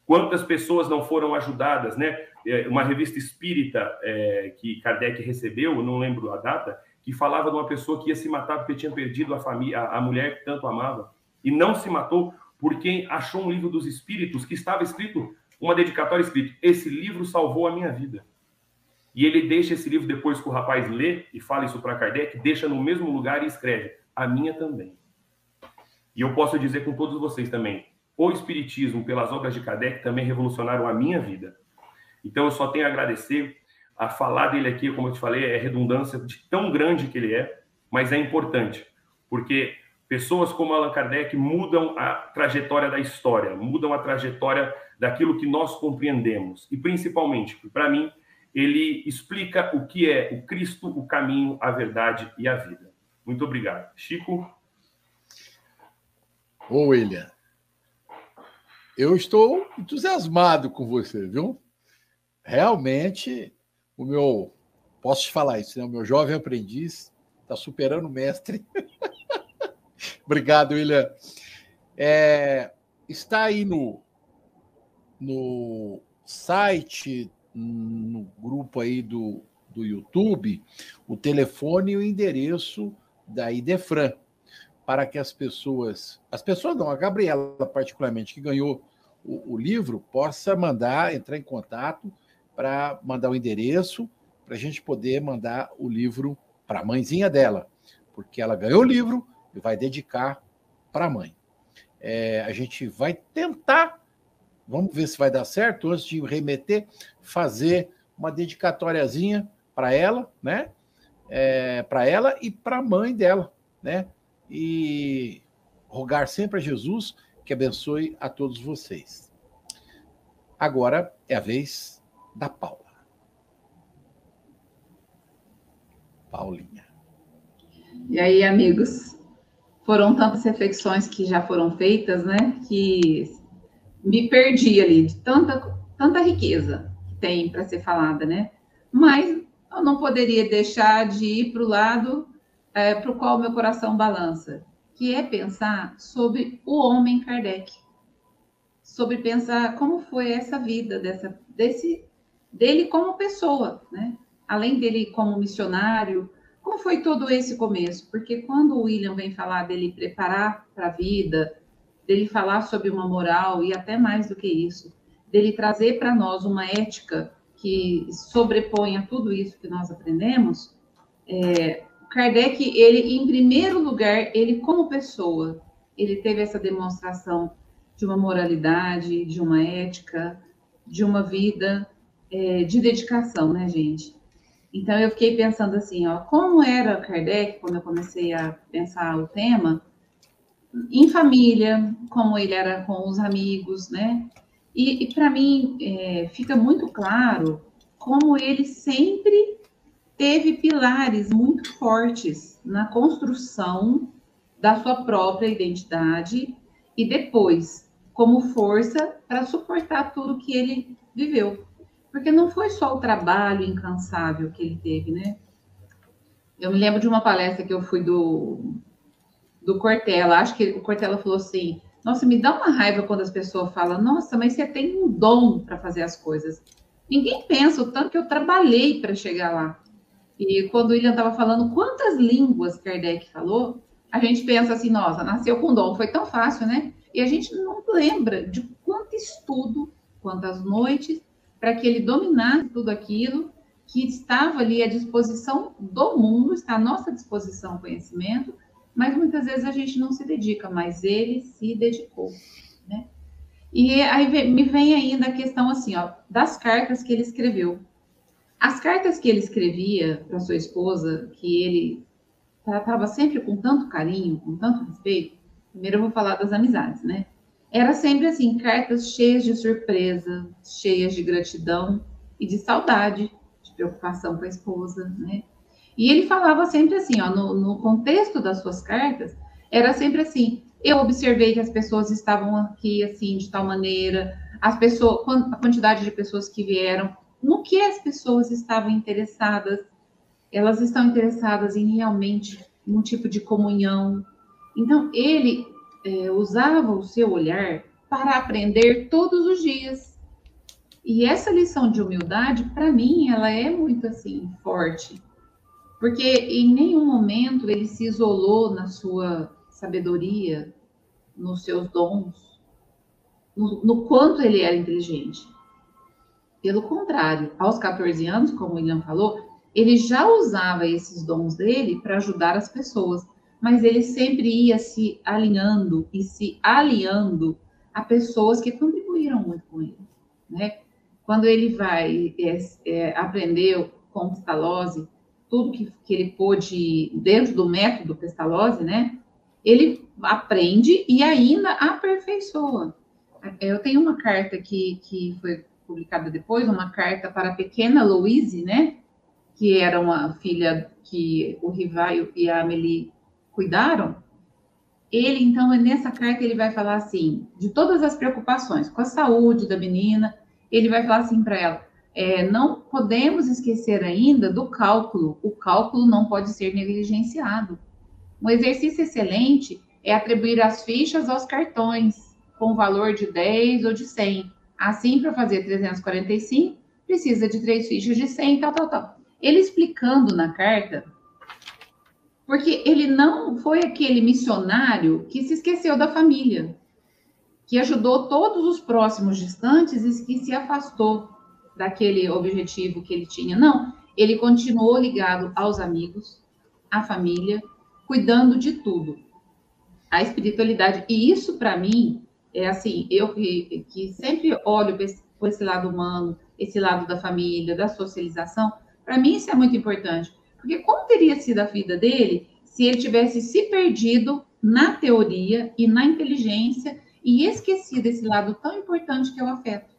Quantas pessoas não foram ajudadas, né? É, uma revista espírita é, que Kardec recebeu, não lembro a data, que falava de uma pessoa que ia se matar porque tinha perdido a família, a mulher que tanto amava, e não se matou porque achou um livro dos espíritos que estava escrito, uma dedicatória escrito: Esse livro salvou a minha vida. E ele deixa esse livro depois que o rapaz lê e fala isso para Kardec, deixa no mesmo lugar e escreve: A minha também. E eu posso dizer com todos vocês também: o Espiritismo, pelas obras de Kardec, também revolucionaram a minha vida. Então eu só tenho a agradecer. A falar dele aqui, como eu te falei, é redundância de tão grande que ele é, mas é importante, porque pessoas como Allan Kardec mudam a trajetória da história, mudam a trajetória daquilo que nós compreendemos. E principalmente, para mim, ele explica o que é o Cristo, o caminho, a verdade e a vida. Muito obrigado. Chico? Ô, William, eu estou entusiasmado com você, viu? Realmente, o meu. Posso te falar isso, né? O meu jovem aprendiz está superando o mestre. Obrigado, William. É, está aí no, no site no grupo aí do, do YouTube o telefone e o endereço da Idefran, para que as pessoas, as pessoas não, a Gabriela particularmente, que ganhou o, o livro, possa mandar, entrar em contato para mandar o endereço, para a gente poder mandar o livro para a mãezinha dela, porque ela ganhou o livro e vai dedicar para a mãe. É, a gente vai tentar Vamos ver se vai dar certo antes de remeter, fazer uma dedicatóriazinha para ela, né? É, para ela e para a mãe dela, né? E rogar sempre a Jesus que abençoe a todos vocês. Agora é a vez da Paula. Paulinha. E aí, amigos? Foram tantas reflexões que já foram feitas, né? Que me perdi ali de tanta, tanta riqueza que tem para ser falada, né? Mas eu não poderia deixar de ir para o lado é, para o qual meu coração balança, que é pensar sobre o homem Kardec, sobre pensar como foi essa vida dessa, desse, dele como pessoa, né? Além dele como missionário, como foi todo esse começo? Porque quando o William vem falar dele preparar para a vida, dele falar sobre uma moral e até mais do que isso, dele trazer para nós uma ética que sobreponha tudo isso que nós aprendemos, é, Kardec, ele, em primeiro lugar, ele como pessoa, ele teve essa demonstração de uma moralidade, de uma ética, de uma vida é, de dedicação, né, gente? Então eu fiquei pensando assim, ó, como era Kardec quando eu comecei a pensar o tema? em família, como ele era com os amigos, né? E, e para mim é, fica muito claro como ele sempre teve pilares muito fortes na construção da sua própria identidade e depois como força para suportar tudo que ele viveu. Porque não foi só o trabalho incansável que ele teve, né? Eu me lembro de uma palestra que eu fui do do Cortella. Acho que o Cortella falou assim: Nossa, me dá uma raiva quando as pessoas falam, nossa, mas você tem um dom para fazer as coisas. Ninguém pensa o tanto que eu trabalhei para chegar lá. E quando o William estava falando quantas línguas Kardec falou, a gente pensa assim, nossa, nasceu com dom, foi tão fácil, né? E a gente não lembra de quanto estudo, quantas noites, para que ele dominasse tudo aquilo que estava ali à disposição do mundo, está à nossa disposição o conhecimento, mas muitas vezes a gente não se dedica, mas ele se dedicou, né? E aí me vem ainda a questão assim, ó, das cartas que ele escreveu. As cartas que ele escrevia para sua esposa, que ele tratava sempre com tanto carinho, com tanto respeito, primeiro eu vou falar das amizades, né? Era sempre assim, cartas cheias de surpresa, cheias de gratidão e de saudade, de preocupação com a esposa, né? E ele falava sempre assim, ó, no, no contexto das suas cartas, era sempre assim: eu observei que as pessoas estavam aqui assim de tal maneira, as pessoas, a quantidade de pessoas que vieram, no que as pessoas estavam interessadas. Elas estão interessadas em realmente um tipo de comunhão. Então, ele é, usava o seu olhar para aprender todos os dias. E essa lição de humildade, para mim, ela é muito assim forte, porque em nenhum momento ele se isolou na sua sabedoria, nos seus dons, no, no quanto ele era inteligente. Pelo contrário, aos 14 anos, como o William falou, ele já usava esses dons dele para ajudar as pessoas, mas ele sempre ia se alinhando e se aliando a pessoas que contribuíram muito com ele, né? Quando ele vai é, é, aprender com Pestalozzi, tudo que, que ele pôde dentro do método Pestalozzi, né? Ele aprende e ainda aperfeiçoa. Eu tenho uma carta que, que foi publicada depois, uma carta para a pequena Louise, né? Que era uma filha que o Rivaio e a Amelie cuidaram. Ele, então, nessa carta, ele vai falar assim, de todas as preocupações com a saúde da menina, ele vai falar assim para ela: é, não podemos esquecer ainda do cálculo. O cálculo não pode ser negligenciado. Um exercício excelente é atribuir as fichas aos cartões, com valor de 10 ou de 100. Assim, para fazer 345, precisa de três fichas de 100, tal, tal, tal. Ele explicando na carta, porque ele não foi aquele missionário que se esqueceu da família que ajudou todos os próximos distantes e que se afastou daquele objetivo que ele tinha. Não, ele continuou ligado aos amigos, à família, cuidando de tudo. A espiritualidade. E isso, para mim, é assim, eu que, que sempre olho por esse lado humano, esse lado da família, da socialização, para mim isso é muito importante. Porque como teria sido a vida dele se ele tivesse se perdido na teoria e na inteligência e esquecido esse lado tão importante que é o afeto.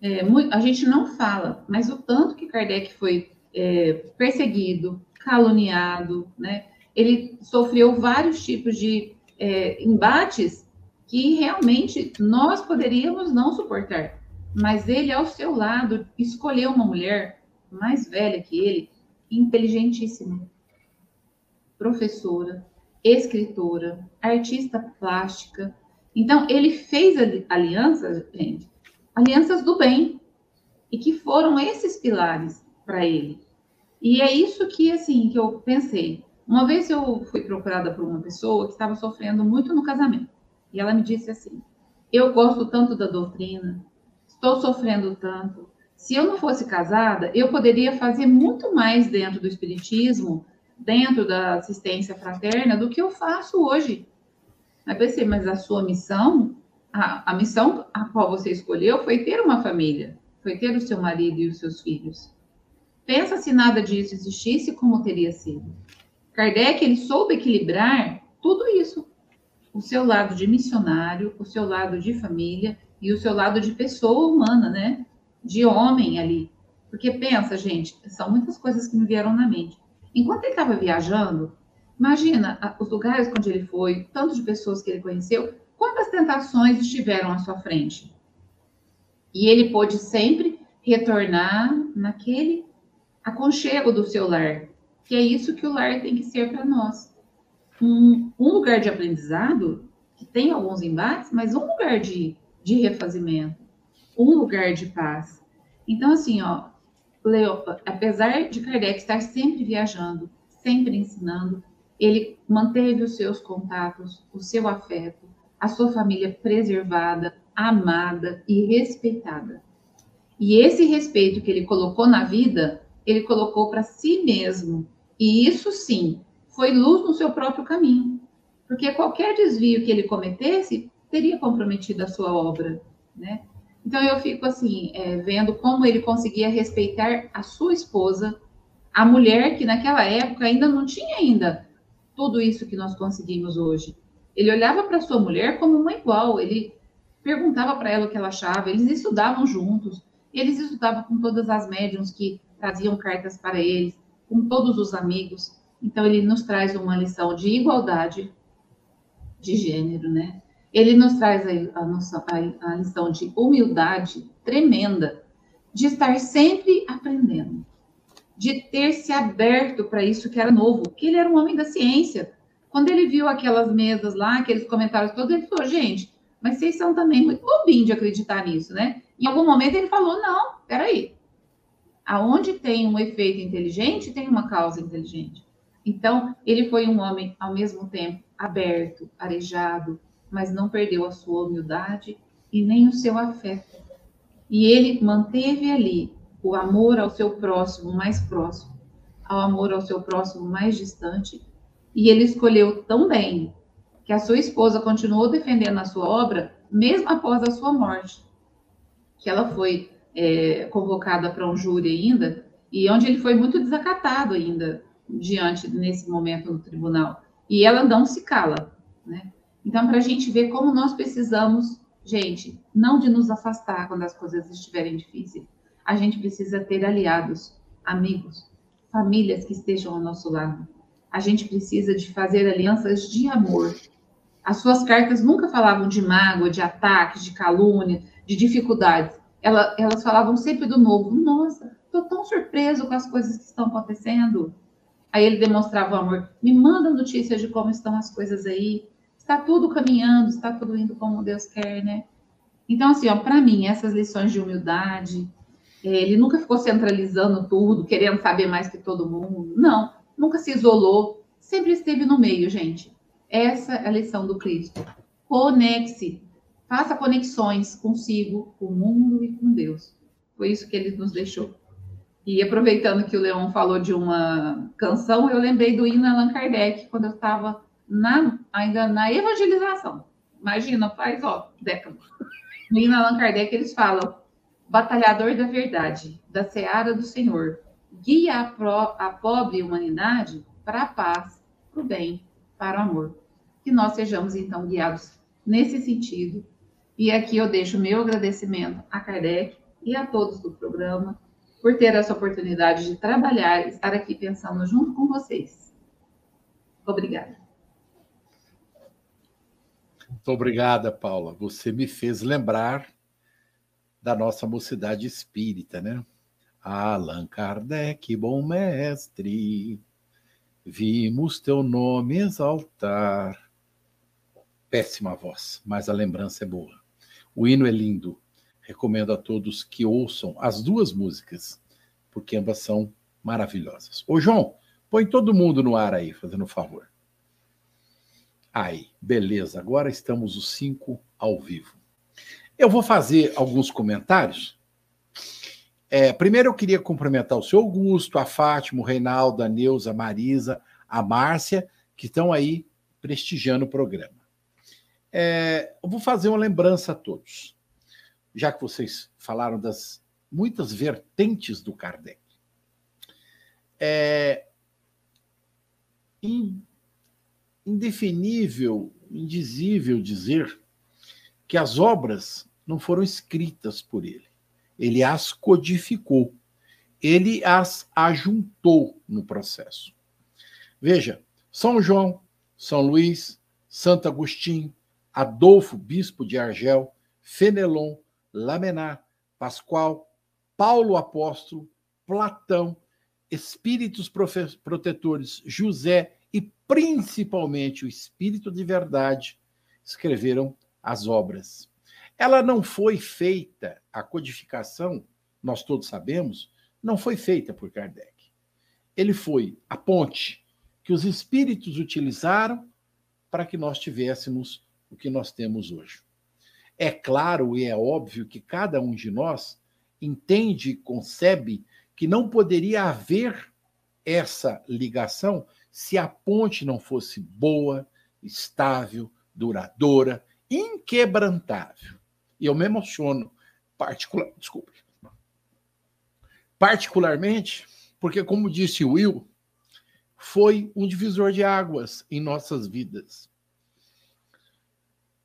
É, a gente não fala, mas o tanto que Kardec foi é, perseguido, caluniado, né? Ele sofreu vários tipos de é, embates que realmente nós poderíamos não suportar. Mas ele, ao seu lado, escolheu uma mulher mais velha que ele, inteligentíssima, professora, escritora, artista plástica. Então, ele fez alianças, gente, alianças do bem, e que foram esses pilares para ele. E é isso que, assim, que eu pensei. Uma vez eu fui procurada por uma pessoa que estava sofrendo muito no casamento. E ela me disse assim: Eu gosto tanto da doutrina, estou sofrendo tanto. Se eu não fosse casada, eu poderia fazer muito mais dentro do espiritismo dentro da assistência fraterna do que eu faço hoje. Aí pensei, mas a sua missão, a, a missão a qual você escolheu foi ter uma família, foi ter o seu marido e os seus filhos. Pensa se nada disso existisse, como teria sido. Kardec, ele soube equilibrar tudo isso. O seu lado de missionário, o seu lado de família e o seu lado de pessoa humana, né? De homem ali. Porque pensa, gente, são muitas coisas que me vieram na mente. Enquanto ele estava viajando, imagina os lugares onde ele foi, tanto de pessoas que ele conheceu, quantas tentações estiveram à sua frente. E ele pôde sempre retornar naquele aconchego do seu lar, que é isso que o lar tem que ser para nós. Um, um, lugar de aprendizado, que tem alguns embates, mas um lugar de, de refazimento, um lugar de paz. Então, assim, ó, Leo, apesar de Kardec estar sempre viajando, sempre ensinando, ele manteve os seus contatos, o seu afeto, a sua família preservada, amada e respeitada. E esse respeito que ele colocou na vida, ele colocou para si mesmo. E isso sim, foi luz no seu próprio caminho. Porque qualquer desvio que ele cometesse teria comprometido a sua obra, né? Então eu fico assim, é, vendo como ele conseguia respeitar a sua esposa, a mulher que naquela época ainda não tinha ainda tudo isso que nós conseguimos hoje. Ele olhava para sua mulher como uma igual, ele perguntava para ela o que ela achava, eles estudavam juntos, eles estudavam com todas as médiums que traziam cartas para eles, com todos os amigos. Então ele nos traz uma lição de igualdade de gênero, né? Ele nos traz a, a, nossa, a, a lição de humildade tremenda. de estar sempre aprendendo, de ter se aberto para isso que era novo, que ele era um homem da ciência. Quando ele viu aquelas mesas lá, aqueles comentários todos, ele falou, gente, mas vocês são também muito bobinhos de acreditar nisso, né? Em algum momento ele falou, não, peraí. Aonde tem um efeito inteligente, tem uma causa inteligente. Então, ele foi um homem, ao mesmo tempo, aberto, arejado, mas não perdeu a sua humildade e nem o seu afeto. E ele manteve ali o amor ao seu próximo mais próximo, ao amor ao seu próximo mais distante, e ele escolheu tão bem que a sua esposa continuou defendendo a sua obra mesmo após a sua morte, que ela foi é, convocada para um júri ainda, e onde ele foi muito desacatado ainda diante nesse momento no tribunal. E ela não se cala, né? Então, para a gente ver como nós precisamos, gente, não de nos afastar quando as coisas estiverem difíceis, a gente precisa ter aliados, amigos, famílias que estejam ao nosso lado. A gente precisa de fazer alianças de amor. As suas cartas nunca falavam de mágoa, de ataques, de calúnia, de dificuldades. Elas, elas falavam sempre do novo. Nossa, estou tão surpreso com as coisas que estão acontecendo. Aí ele demonstrava o amor. Me manda notícias de como estão as coisas aí. Está tudo caminhando, está tudo indo como Deus quer, né? Então, assim, ó, para mim, essas lições de humildade, ele nunca ficou centralizando tudo, querendo saber mais que todo mundo. Não, nunca se isolou, sempre esteve no meio, gente. Essa é a lição do Cristo. Conecte-se, faça conexões consigo, com o mundo e com Deus. Foi isso que ele nos deixou. E aproveitando que o Leon falou de uma canção, eu lembrei do hino Allan Kardec, quando eu estava na, ainda na evangelização. Imagina, faz, ó, décadas. No hino Allan Kardec, eles falam, batalhador da verdade, da seara do Senhor, guia a, pro, a pobre humanidade para a paz, para o bem, para o amor. Que nós sejamos, então, guiados nesse sentido. E aqui eu deixo meu agradecimento a Kardec e a todos do programa, por ter essa oportunidade de trabalhar e estar aqui pensando junto com vocês. Obrigada. Muito obrigada, Paula. Você me fez lembrar da nossa mocidade espírita, né? Allan Kardec, bom mestre, vimos teu nome exaltar. Péssima voz, mas a lembrança é boa. O hino é lindo. Recomendo a todos que ouçam as duas músicas, porque ambas são maravilhosas. Ô, João, põe todo mundo no ar aí, fazendo um favor. Aí, beleza. Agora estamos os cinco ao vivo. Eu vou fazer alguns comentários. É, primeiro, eu queria cumprimentar o seu Augusto, a Fátima, o Reinaldo, a Neuza, a Marisa, a Márcia, que estão aí prestigiando o programa. É, eu vou fazer uma lembrança a todos já que vocês falaram das muitas vertentes do Kardec. É indefinível, indizível dizer que as obras não foram escritas por ele. Ele as codificou. Ele as ajuntou no processo. Veja, São João, São Luís, Santo Agostinho, Adolfo, bispo de Argel, Fenelon, Lamená, Pascoal, Paulo Apóstolo, Platão, espíritos protetores, José e principalmente o Espírito de Verdade escreveram as obras. Ela não foi feita, a codificação, nós todos sabemos, não foi feita por Kardec. Ele foi a ponte que os espíritos utilizaram para que nós tivéssemos o que nós temos hoje. É claro e é óbvio que cada um de nós entende e concebe que não poderia haver essa ligação se a ponte não fosse boa, estável, duradoura, inquebrantável. E eu me emociono particular, desculpe, particularmente porque, como disse Will, foi um divisor de águas em nossas vidas.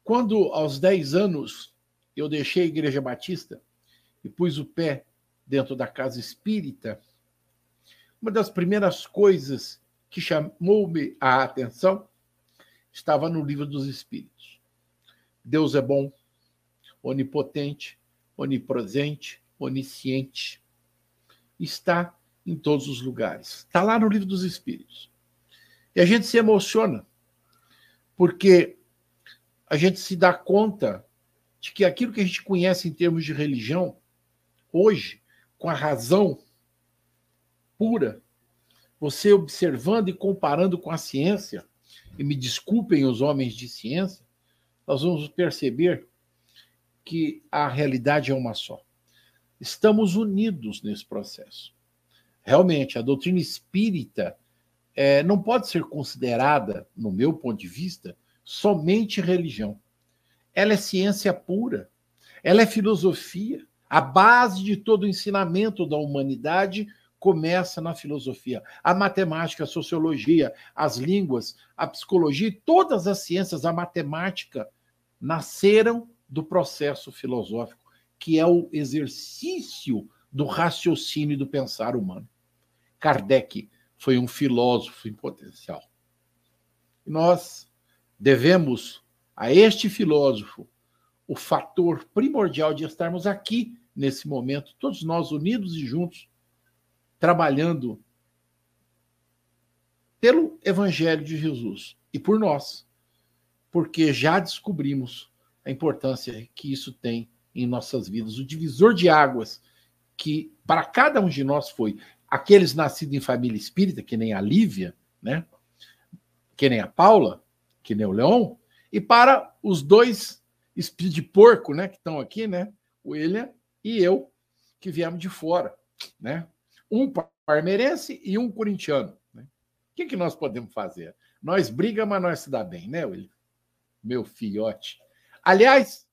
Quando, aos 10 anos, eu deixei a Igreja Batista e pus o pé dentro da casa espírita, uma das primeiras coisas que chamou-me a atenção estava no livro dos Espíritos. Deus é bom, onipotente, onipresente, onisciente, está em todos os lugares. Está lá no livro dos Espíritos. E a gente se emociona, porque a gente se dá conta de que aquilo que a gente conhece em termos de religião, hoje, com a razão pura, você observando e comparando com a ciência, e me desculpem os homens de ciência, nós vamos perceber que a realidade é uma só. Estamos unidos nesse processo. Realmente, a doutrina espírita é, não pode ser considerada, no meu ponto de vista, somente religião. Ela é ciência pura, ela é filosofia. A base de todo o ensinamento da humanidade começa na filosofia. A matemática, a sociologia, as línguas, a psicologia todas as ciências, a matemática, nasceram do processo filosófico, que é o exercício do raciocínio e do pensar humano. Kardec foi um filósofo em potencial. Nós devemos a este filósofo o fator primordial de estarmos aqui nesse momento, todos nós unidos e juntos, trabalhando pelo Evangelho de Jesus e por nós, porque já descobrimos a importância que isso tem em nossas vidas, o divisor de águas que para cada um de nós foi aqueles nascidos em família espírita, que nem a Lívia, né? Que nem a Paula, que nem o Leon, e para os dois espíritos de porco, né, que estão aqui, né? O William e eu, que viemos de fora, né? Um parmeirense e um corintiano. Né? O que, que nós podemos fazer? Nós briga, mas nós se dá bem, né, William? Meu fiote. Aliás,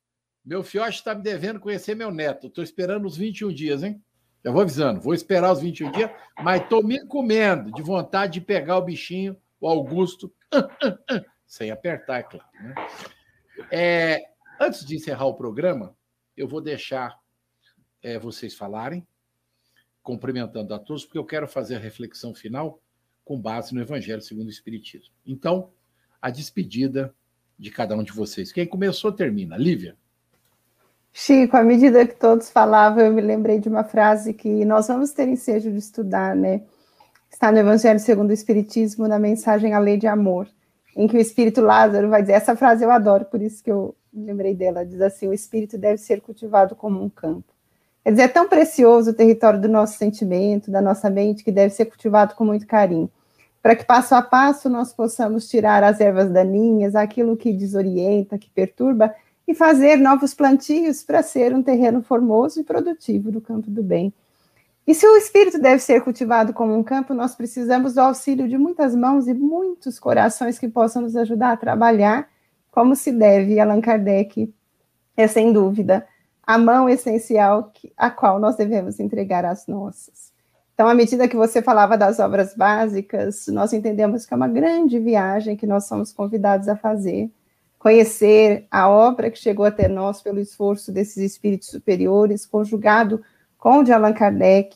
meu fiote está me devendo conhecer meu neto. Estou esperando os 21 dias, hein? Já vou avisando, vou esperar os 21 dias, mas estou me comendo de vontade de pegar o bichinho, o Augusto, sem apertar, é claro. Né? É, antes de encerrar o programa, eu vou deixar é, vocês falarem, cumprimentando a todos, porque eu quero fazer a reflexão final com base no Evangelho segundo o Espiritismo. Então, a despedida de cada um de vocês. Quem começou, termina. Lívia. Chico, à medida que todos falavam, eu me lembrei de uma frase que nós vamos ter ensejo de estudar, né? Está no Evangelho segundo o Espiritismo, na mensagem A Lei de Amor, em que o Espírito Lázaro vai dizer, essa frase eu adoro, por isso que eu me lembrei dela, diz assim, o Espírito deve ser cultivado como um campo. Quer dizer, é tão precioso o território do nosso sentimento, da nossa mente, que deve ser cultivado com muito carinho, para que passo a passo nós possamos tirar as ervas daninhas, aquilo que desorienta, que perturba, e fazer novos plantios para ser um terreno formoso e produtivo do campo do bem. E se o espírito deve ser cultivado como um campo, nós precisamos do auxílio de muitas mãos e muitos corações que possam nos ajudar a trabalhar como se deve. Allan Kardec é, sem dúvida, a mão essencial que, a qual nós devemos entregar as nossas. Então, à medida que você falava das obras básicas, nós entendemos que é uma grande viagem que nós somos convidados a fazer, conhecer a obra que chegou até nós pelo esforço desses espíritos superiores, conjugado com o de Allan Kardec.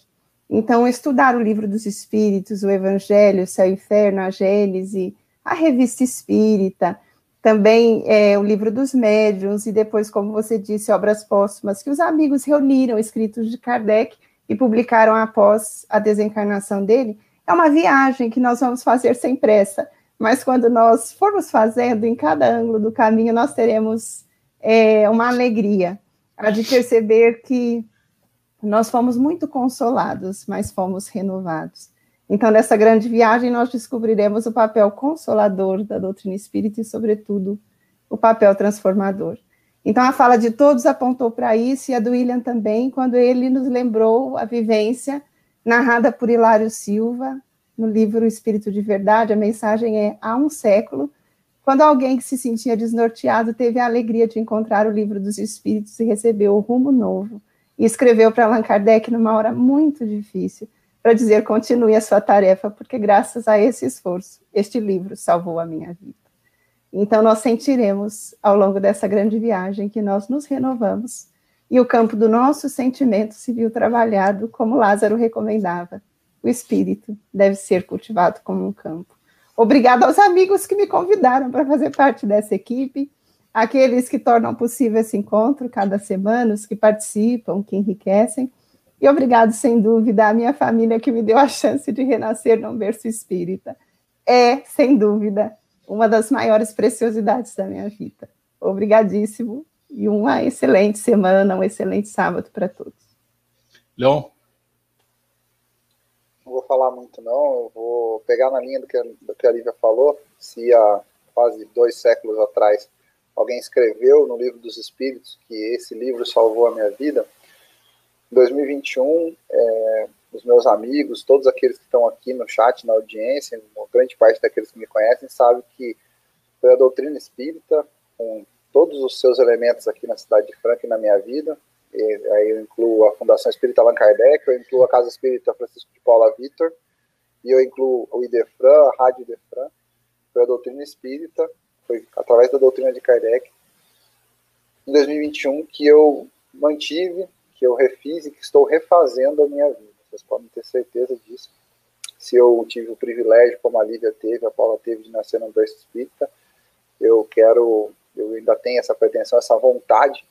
Então, estudar o livro dos espíritos, o Evangelho, o Céu e Inferno, a Gênese, a Revista Espírita, também é, o livro dos médiuns, e depois, como você disse, obras póstumas, que os amigos reuniram escritos de Kardec e publicaram após a desencarnação dele, é uma viagem que nós vamos fazer sem pressa, mas quando nós formos fazendo, em cada ângulo do caminho, nós teremos é, uma alegria, a de perceber que nós fomos muito consolados, mas fomos renovados. Então, nessa grande viagem, nós descobriremos o papel consolador da doutrina espírita e, sobretudo, o papel transformador. Então, a fala de todos apontou para isso, e a do William também, quando ele nos lembrou a vivência narrada por Hilário Silva, no livro Espírito de Verdade. A mensagem é: há um século, quando alguém que se sentia desnorteado teve a alegria de encontrar o livro dos Espíritos e recebeu o rumo novo, e escreveu para Allan Kardec numa hora muito difícil para dizer continue a sua tarefa, porque graças a esse esforço, este livro salvou a minha vida. Então, nós sentiremos ao longo dessa grande viagem que nós nos renovamos e o campo do nosso sentimento se viu trabalhado como Lázaro recomendava. O espírito deve ser cultivado como um campo. Obrigada aos amigos que me convidaram para fazer parte dessa equipe. aqueles que tornam possível esse encontro cada semana, os que participam, que enriquecem. E obrigado, sem dúvida, à minha família que me deu a chance de renascer num berço espírita. É, sem dúvida, uma das maiores preciosidades da minha vida. Obrigadíssimo e uma excelente semana, um excelente sábado para todos. Leon? Não vou falar muito, não. Eu vou pegar na linha do que, do que a Lívia falou. Se há quase dois séculos atrás alguém escreveu no Livro dos Espíritos que esse livro salvou a minha vida, 2021, é, os meus amigos, todos aqueles que estão aqui no chat, na audiência, uma grande parte daqueles que me conhecem, sabe que foi a doutrina espírita, com todos os seus elementos aqui na cidade de Franca e na minha vida. E, aí eu incluo a Fundação Espírita Allan Kardec, eu incluo a Casa Espírita Francisco de Paula Vitor, e eu incluo o IDEFRAN, a Rádio IDEFRAN, foi a doutrina espírita, foi através da doutrina de Kardec, em 2021, que eu mantive, que eu refiz e que estou refazendo a minha vida. Vocês podem ter certeza disso. Se eu tive o privilégio, como a Lívia teve, a Paula teve, de nascer no berço espírita, eu quero, eu ainda tenho essa pretensão, essa vontade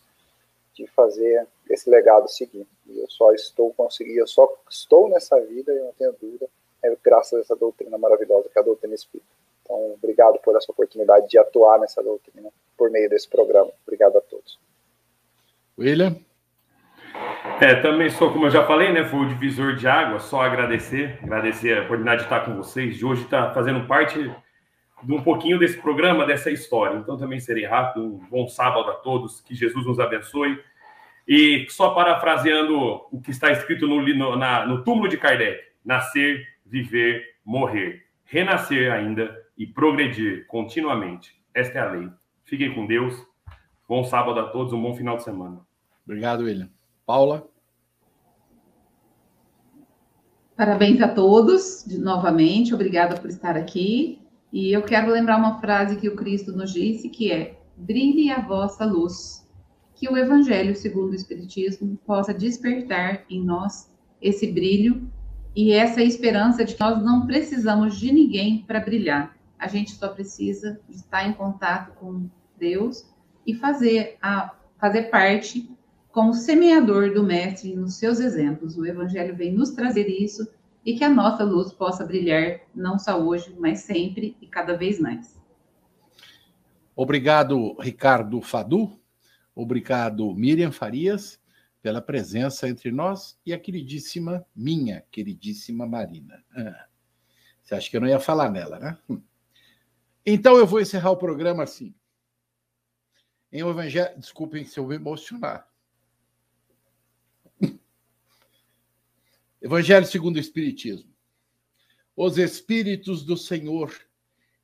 de fazer esse legado seguir. E eu só estou conseguindo, eu só estou nessa vida, e não tenho dúvida, é graças a essa doutrina maravilhosa que é a doutrina espírita. Então, obrigado por essa oportunidade de atuar nessa doutrina por meio desse programa. Obrigado a todos. William? É, também sou, como eu já falei, né? Foi o divisor de água, só agradecer, agradecer a oportunidade de estar com vocês, de hoje estar fazendo parte de um pouquinho desse programa, dessa história. Então também serei rápido, um bom sábado a todos, que Jesus nos abençoe. E só parafraseando o que está escrito no, no, na, no túmulo de Kardec: nascer, viver, morrer, renascer ainda e progredir continuamente. Esta é a lei. Fiquem com Deus. Bom sábado a todos, um bom final de semana. Obrigado, William. Paula? Parabéns a todos, novamente. Obrigada por estar aqui. E eu quero lembrar uma frase que o Cristo nos disse, que é: brilhe a vossa luz. Que o Evangelho, segundo o Espiritismo, possa despertar em nós esse brilho e essa esperança de que nós não precisamos de ninguém para brilhar. A gente só precisa estar em contato com Deus e fazer, a, fazer parte como semeador do Mestre nos seus exemplos. O Evangelho vem nos trazer isso e que a nossa luz possa brilhar não só hoje, mas sempre e cada vez mais. Obrigado, Ricardo Fadu. Obrigado, Miriam Farias pela presença entre nós e a queridíssima, minha queridíssima Marina. Ah, você acha que eu não ia falar nela, né? Hum. Então eu vou encerrar o programa assim. Em o Evangelho. Desculpem se eu me emocionar. Evangelho segundo o Espiritismo. Os Espíritos do Senhor,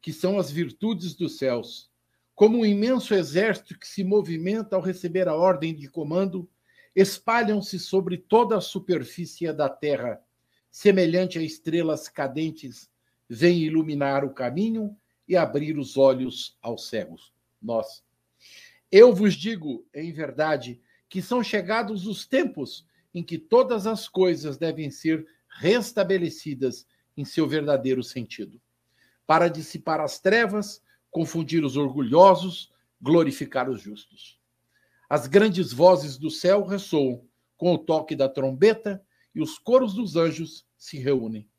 que são as virtudes dos céus, como um imenso exército que se movimenta ao receber a ordem de comando espalham-se sobre toda a superfície da terra, semelhante a estrelas cadentes, vêm iluminar o caminho e abrir os olhos aos cegos. Nós. Eu vos digo, em verdade, que são chegados os tempos em que todas as coisas devem ser restabelecidas em seu verdadeiro sentido, para dissipar as trevas, confundir os orgulhosos, glorificar os justos. As grandes vozes do céu ressoam com o toque da trombeta e os coros dos anjos se reúnem.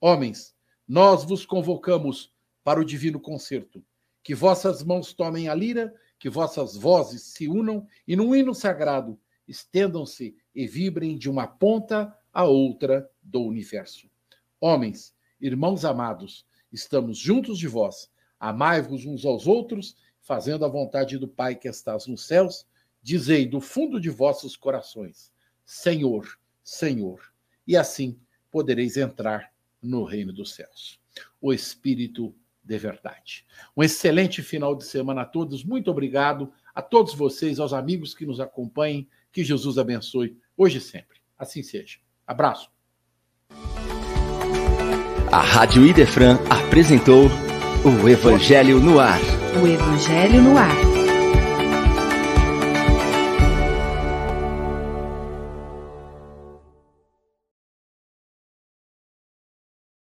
Homens, nós vos convocamos para o divino concerto. Que vossas mãos tomem a lira, que vossas vozes se unam e num hino sagrado estendam-se e vibrem de uma ponta a outra do universo. Homens, irmãos amados, estamos juntos de vós. Amai-vos uns aos outros, fazendo a vontade do Pai que estás nos céus Dizei do fundo de vossos corações: Senhor, Senhor, e assim podereis entrar no reino dos céus. O Espírito de verdade. Um excelente final de semana a todos. Muito obrigado a todos vocês, aos amigos que nos acompanhem. Que Jesus abençoe hoje e sempre. Assim seja. Abraço. A Rádio Idefran apresentou o Evangelho no Ar. O Evangelho no Ar.